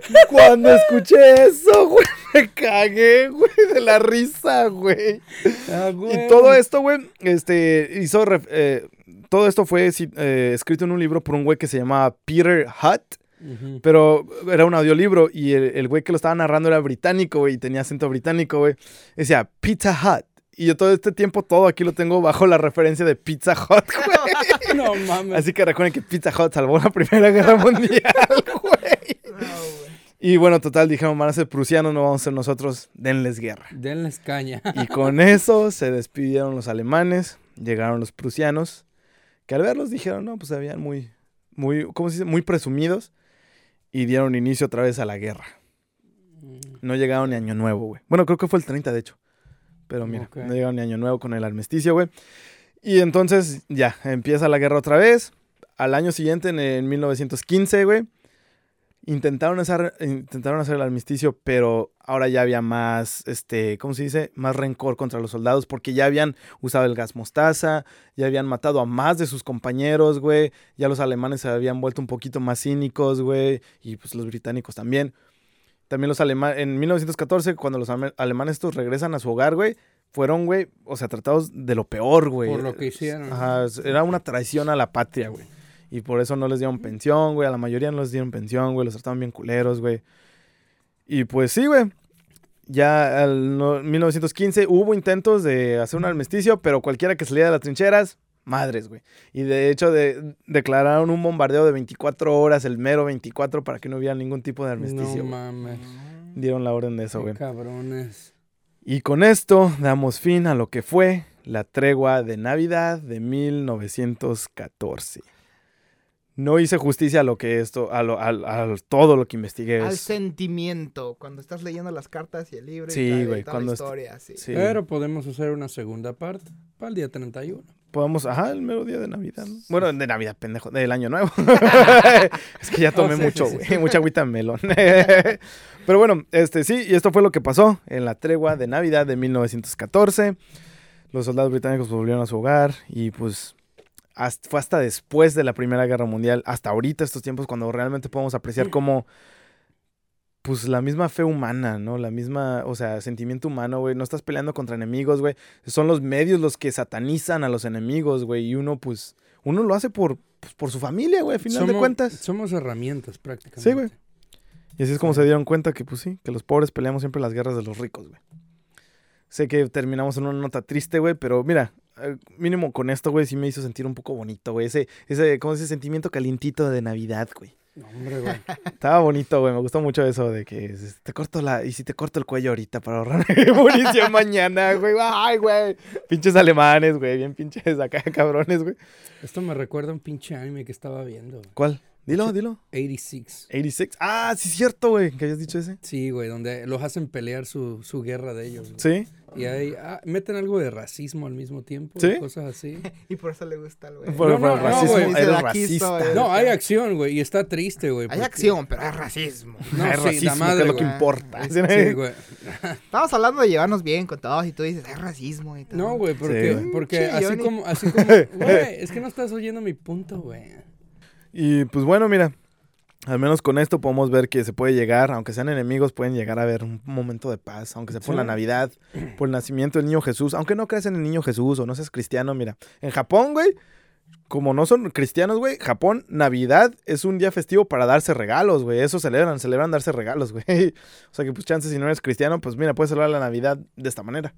Güey, cuando escuché eso, güey, me cagué, güey, de la risa, güey. Ah, Y todo esto, güey, este, hizo, eh, todo esto fue eh, escrito en un libro por un güey que se llamaba Peter Hutt, pero era un audiolibro y el, el güey que lo estaba narrando era británico, güey, y tenía acento británico, güey. Decía Pizza Hut. Y yo todo este tiempo, todo aquí lo tengo bajo la referencia de Pizza Hut, güey. [LAUGHS] No mames. Así que recuerden que Pizza Hut salvó la Primera Guerra Mundial, [LAUGHS] güey. No, güey. Y bueno, total, dijeron, van a ser prusianos, no vamos a ser nosotros, denles guerra. Denles caña. Y con [LAUGHS] eso se despidieron los alemanes, llegaron los prusianos, que al verlos dijeron, no, pues veían muy, muy, ¿cómo se dice? Muy presumidos y dieron inicio otra vez a la guerra. No llegaron ni Año Nuevo, güey. Bueno, creo que fue el 30, de hecho. Pero mira, no llegaron ni Año Nuevo con el armisticio, güey. Y entonces ya, empieza la guerra otra vez. Al año siguiente, en, en 1915, güey, intentaron hacer, intentaron hacer el armisticio, pero ahora ya había más, este, ¿cómo se dice? Más rencor contra los soldados porque ya habían usado el gas mostaza, ya habían matado a más de sus compañeros, güey. Ya los alemanes se habían vuelto un poquito más cínicos, güey, y pues los británicos también. También los alemanes, en 1914, cuando los alema- alemanes estos regresan a su hogar, güey, fueron, güey, o sea, tratados de lo peor, güey. Por lo que hicieron. Ajá, era una traición a la patria, güey. Y por eso no les dieron pensión, güey. A la mayoría no les dieron pensión, güey. Los trataban bien culeros, güey. Y pues sí, güey. Ya en 1915 hubo intentos de hacer un armisticio, pero cualquiera que saliera de las trincheras, madres, güey. Y de hecho de- declararon un bombardeo de 24 horas, el mero 24, para que no hubiera ningún tipo de armisticio. No mames. Dieron la orden de eso, Qué güey. cabrones. Y con esto damos fin a lo que fue la tregua de Navidad de 1914. No hice justicia a lo que esto, a, lo- al- al- todo lo que investigué. Al es- sentimiento, cuando estás leyendo las cartas y el libro Sí, y tal, y toda cuando la historia, sí. sí. Pero podemos hacer una segunda parte para el día 31. Podemos, ajá, el mero día de Navidad. ¿no? Bueno, de Navidad, pendejo, del Año Nuevo. [LAUGHS] [LAUGHS] es que ya tomé Oh, sí, mucho, sí, güey, sí. mucha agüita en melón. [LAUGHS] Pero bueno, este sí, y esto fue lo que pasó en la tregua de Navidad de 1914. Los soldados británicos volvieron a su hogar y pues hasta- fue hasta después de la Primera Guerra Mundial, hasta ahorita estos tiempos cuando realmente podemos apreciar cómo pues la misma fe humana, ¿no? La misma, o sea, sentimiento humano, güey. No estás peleando contra enemigos, güey. Son los medios los que satanizan a los enemigos, güey. Y uno, pues, uno lo hace por, pues, por su familia, güey, a final de Somos- cuentas. Somos herramientas prácticamente. Sí, güey. Y así es como se dieron cuenta que, pues sí, que los pobres peleamos siempre las guerras de los ricos, güey. Sé que terminamos en una nota triste, güey, pero mira, mínimo con esto, güey, sí me hizo sentir un poco bonito, güey. Ese, ese, como ese sentimiento calientito de Navidad, güey. No, hombre, güey. [LAUGHS] Estaba bonito, güey. Me gustó mucho eso de que te corto la. Y si te corto el cuello ahorita para ahorrar [LAUGHS] munición mañana, güey. Ay, güey. Pinches alemanes, güey. Bien pinches acá, [LAUGHS] cabrones, güey. Esto me recuerda a un pinche anime que estaba viendo. güey. ¿Cuál? Dilo, dilo. 86. 86. Ah, sí, es cierto, güey. Que habías dicho ese. Sí, güey, donde los hacen pelear su, su guerra de ellos. güey. Sí. Y ahí ah, meten algo de racismo al mismo tiempo. ¿Sí? Cosas así. [LAUGHS] Y por eso le gusta al güey. Por, No, por no, el no, racismo. eres aquí racista. No, hay acción, güey, y está triste, güey. Hay porque- acción, pero hay racismo. No, [LAUGHS] Hay sí, racismo, la madre, que es lo que importa. [LAUGHS] Sí, güey. Estamos hablando de llevarnos bien con todos y tú dices, hay racismo y todo. No, güey, porque, porque así como, así como, güey, es que no estás oyendo mi punto, güey. Y pues bueno, mira, al menos con esto podemos ver que se puede llegar, aunque sean enemigos, pueden llegar a ver un momento de paz, aunque sea por Sí. la Navidad, por el nacimiento del niño Jesús, aunque no creas en el niño Jesús o no seas cristiano, mira, en Japón, güey, como no son cristianos, güey, Japón, Navidad es un día festivo para darse regalos, güey, eso celebran, celebran darse regalos, [LAUGHS] güey. O sea que pues chances si no eres cristiano, pues mira, puedes celebrar la Navidad de esta manera.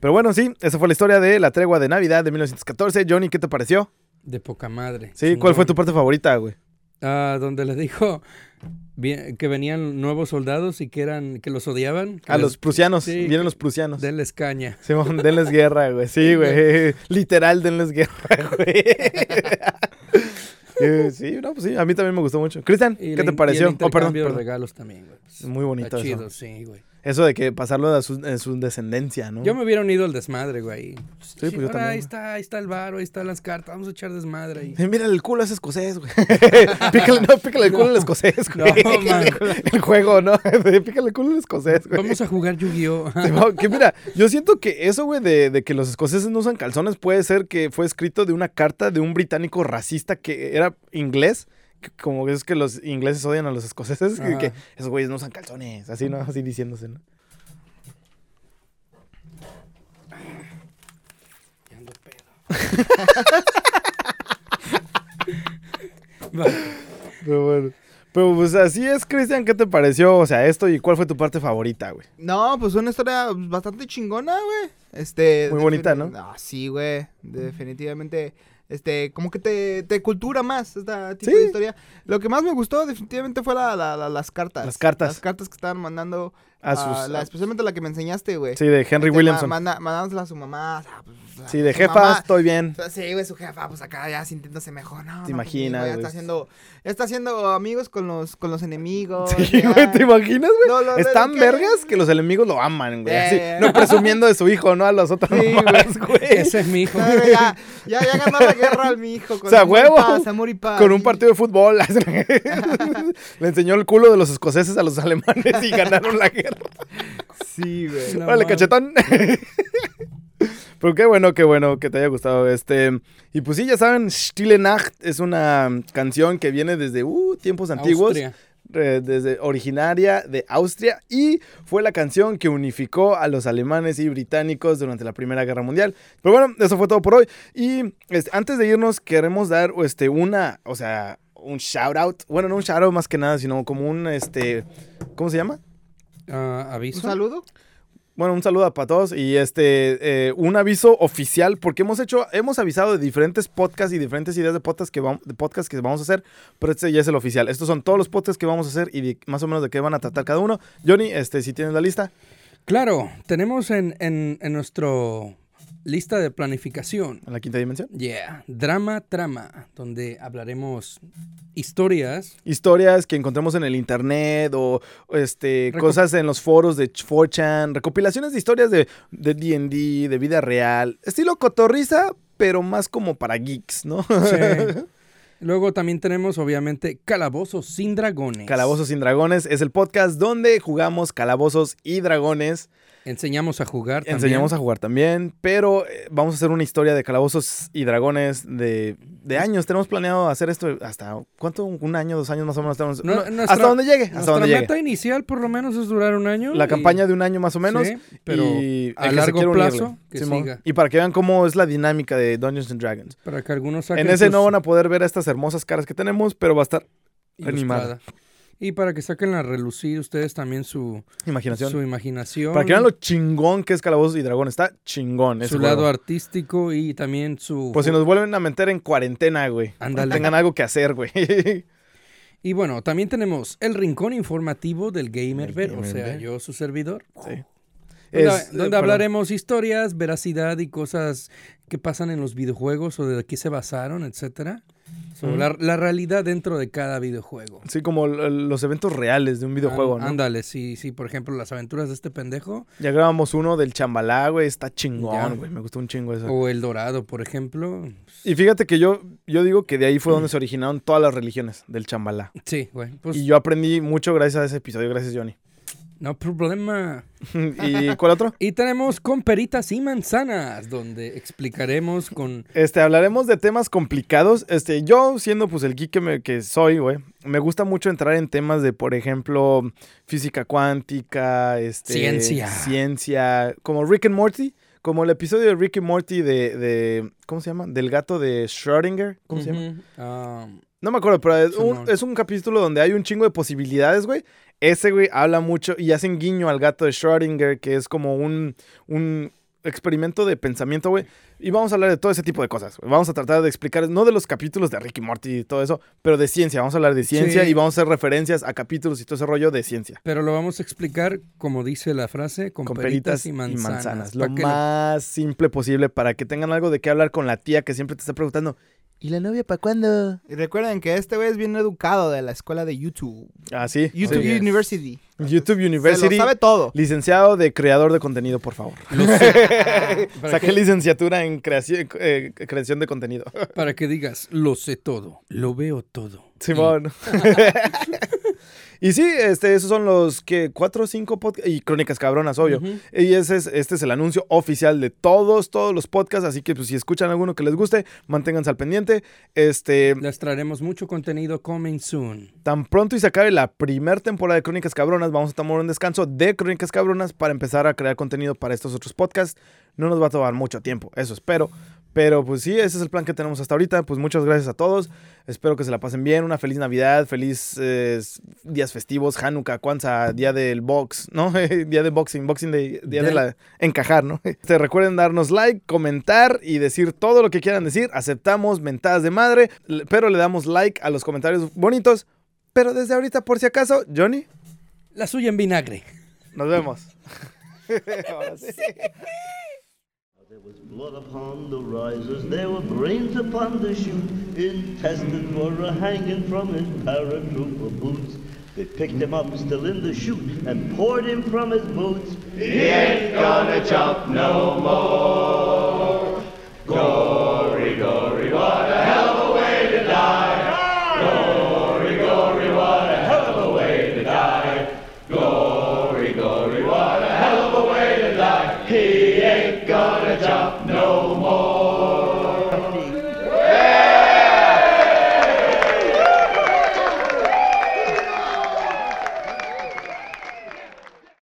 Pero bueno, sí, esa fue la historia de la tregua de Navidad de 1914. Johnny, ¿qué te pareció? De poca madre. Sí, ¿cuál fue tu parte favorita, güey? Ah, donde le dijo bien- que venían nuevos soldados y que eran, que los odiaban. que A les- los prusianos, sí, vienen los prusianos. Denles caña. Simón, denles guerra, güey. Sí, güey. Literal, denles guerra, güey. Eh, [LAUGHS] sí, no, pues sí, a mí también me gustó mucho. Cristian, ¿qué te in- y pareció? el Oh, perdón, perdón. regalos también, güey. Pues, Muy bonito Está eso. chido, sí, güey. Eso de que pasarlo a su, en su descendencia, ¿no? Yo me hubiera unido al desmadre, güey. Sí, pues yo ahora también, Ahí está, ahí está el bar, ahí están las cartas, vamos a echar desmadre ahí. [LAUGHS] Mira el culo es escocés, güey. [LAUGHS] pícale, no, pícale el culo al escocés, güey. No, man. [LAUGHS] el juego, ¿no? Pícale el culo al escocés, güey. Vamos a jugar Yu-Gi-Oh! Que mira, yo siento que eso, güey, de, de que los escoceses no usan calzones puede ser que fue escrito de una carta de un británico racista que era inglés. Como que es que los ingleses odian a los escoceses, [LAUGHS] que, Ajá. que esos güeyes no usan calzones, así, ¿no? Así diciéndose, ¿no? Ya ando pedo. [LAUGHS] Pero bueno. Pero pues así es, Cristian, ¿qué te pareció? O sea, esto y cuál fue tu parte favorita, güey. No, pues una historia bastante chingona, güey. Este. Muy bonita, ¿no? Ah, sí, güey. Definitivamente. Este, como que te, te cultura más esta tipo Sí. de historia. Lo que más me gustó definitivamente fue la, la- la- las cartas. Las cartas. Las cartas que estaban mandando. A a sus- la- especialmente la que me enseñaste, güey. Sí, de Henry Este, Williamson. ma- manda- mandándoselas a su mamá. o sea, pues, Sí, de jefa, mamá. estoy bien. Sí, güey, su jefa, pues acá ya sintiéndose mejor, ¿no? ¿Te no, imaginas, güey? está haciendo, ya está haciendo amigos con los, con los enemigos. Sí, ya. güey, ¿te imaginas, güey? No, lo- Es lo- tan que- vergas que los enemigos lo aman, güey. así, Eh. no presumiendo de su hijo, ¿no? A los otros Sí, güey. Ese es mi hijo. Ya, ya, ya ganó la guerra al mi hijo. Con O sea, huevo. paz, amor y paz. Con un partido de fútbol. [LAUGHS] Le enseñó el culo de los escoceses a los alemanes y ganaron la guerra. Sí, güey. Mames. cachetón. [LAUGHS] Pero qué bueno, qué bueno que te haya gustado. Este. Y pues sí, ya saben, Stille Nacht es una canción que viene desde uh, tiempos antiguos. Austria. eh, desde originaria de Austria y fue la canción que unificó a los alemanes y británicos durante la Primera Guerra Mundial. Pero bueno, eso fue todo por hoy. Y este, antes de irnos, queremos dar este, una, o sea, un shout out. Bueno, no un shout out más que nada, sino como un, este, ¿cómo se llama? Un aviso. saludo. Bueno, un saludo para todos y este eh, un aviso oficial porque hemos hecho hemos avisado de diferentes podcasts y diferentes ideas de podcasts que vamos de podcast que vamos a hacer, pero este ya es el oficial. Estos son todos los podcasts que vamos a hacer y de- más o menos de qué van a tratar cada uno. Johnny, este si tienes la lista. Claro, tenemos en, en, en nuestro lista de planificación. En la quinta dimensión. Yeah, drama trama, donde hablaremos historias. Historias que encontremos en el internet o este Reco- cosas en los foros de 4chan, recopilaciones de historias de de D&D, de vida real, estilo cotorriza, pero más como para geeks, ¿no? Sí. [LAUGHS] Luego también tenemos, obviamente, Calabozos sin Dragones. Calabozos sin Dragones es el podcast donde jugamos calabozos y dragones. Enseñamos a jugar también. Enseñamos a jugar también, pero eh, vamos a hacer una historia de calabozos y dragones de, de años. Tenemos planeado hacer esto hasta, ¿cuánto? Un año, dos años más o menos. tenemos- No- no, nuestra- hasta donde llegue, hasta Nuestra donde meta inicial, por lo menos, es durar un año. La y- campaña de un año más o menos. Sí, pero y a largo plazo, que Simón. siga. Y para que vean cómo es la dinámica de Dungeons and Dragons. Para que algunos saquen En ese sus no van a poder ver estas hermosas caras que tenemos, pero va a estar animada. Y para que saquen a relucir ustedes también su, Imaginación. su imaginación. Para que vean lo chingón que es Calabozos y Dragón. Está chingón. su lado juego. artístico y también su... Pues si nos vuelven a meter en cuarentena, güey. Ándale. Tengan algo que hacer, güey. [LAUGHS] Y bueno, también tenemos el rincón informativo del Gamerver, o sea, yo su servidor. Sí. Donde, Es, eh, donde hablaremos historias, veracidad y cosas que pasan en los videojuegos o de qué se basaron, etcétera. Sobre Ujú. la, la realidad dentro de cada videojuego. Sí, como los eventos reales de un videojuego, Án- ¿no? Ándale, sí, sí, por ejemplo, las aventuras de este pendejo Ya grabamos uno del chambalá, güey. Está chingón, güey. Me gustó un chingo eso. o El Dorado, por ejemplo. Y fíjate que yo, yo digo que de ahí fue donde se originaron todas las religiones del chambalá. Sí, güey. Pues y yo aprendí mucho gracias a ese episodio. Gracias, Johnny. No problema. [LAUGHS] ¿Y cuál otro? Y tenemos con peritas y manzanas, donde explicaremos con Este, hablaremos de temas complicados. Este, yo siendo pues el geek que, me- que soy, güey, me gusta mucho entrar en temas de, por ejemplo, física cuántica, este, Ciencia. ciencia, como Rick and Morty, como el episodio de Rick and Morty de, de ¿cómo se llama? Del gato de Schrödinger, ¿cómo se llama? Ah, No me acuerdo, pero es un, es un capítulo donde hay un chingo de posibilidades, güey. Ese, güey, habla mucho y hacen guiño al gato de Schrödinger, que es como un, un experimento de pensamiento, güey. Y vamos a hablar de todo ese tipo de cosas. Vamos a tratar de explicar, no de los capítulos de Ricky Morty y todo eso, pero de ciencia. Vamos a hablar de ciencia Sí. y vamos a hacer referencias a capítulos y todo ese rollo de ciencia. pero lo vamos a explicar, como dice la frase, con, Con peritas, peritas y y manzanas. manzanas. pa' Lo más simple posible para que tengan algo de qué hablar con la tía que siempre te está preguntando. ¿Y la novia para cuándo? Y recuerden que este güey es bien educado de la escuela de YouTube. Ah, sí. YouTube yes. University. YouTube Se University. lo sabe todo. Licenciado de creador de contenido, por favor. Lo sé. [LAUGHS] para, Saqué que, licenciatura en creación, eh, creación de contenido. para que digas, lo sé todo, lo veo todo. Simón. [LAUGHS] y sí, este, esos son los que cuatro o cinco podcasts y crónicas cabronas, obvio. Y ese es, este es el anuncio oficial de todos, todos los podcasts. Así que pues, si escuchan alguno que les guste, manténganse al pendiente. Este, Les traeremos mucho contenido coming soon. tan pronto y se acabe la primera temporada de Crónicas Cabronas, vamos a tomar un descanso de Crónicas Cabronas para empezar a crear contenido para estos otros podcasts. No nos va a tomar mucho tiempo, eso espero. Pero pues sí, ese es el plan que tenemos hasta ahorita. Pues muchas gracias a todos. Espero que se la pasen bien. Una feliz Navidad, feliz eh, días festivos, Hanukkah, Kwanzaa, día del box, ¿no? [LAUGHS] día de boxing, boxing day, día de la encajar, ¿no? [LAUGHS] Este, recuerden darnos like, comentar y decir todo lo que quieran decir. Aceptamos mentadas de madre, pero le damos like a los comentarios bonitos. Pero desde ahorita, por si acaso, Johnny, La suya en vinagre. nos vemos. Ahora [LAUGHS] sí. There was blood upon the risers, there were brains upon the chute. Intestines were hanging from his paratrooper boots. They picked him up still in the chute and poured him from his boots. He ain't gonna jump no more. Gory, gory, what a hell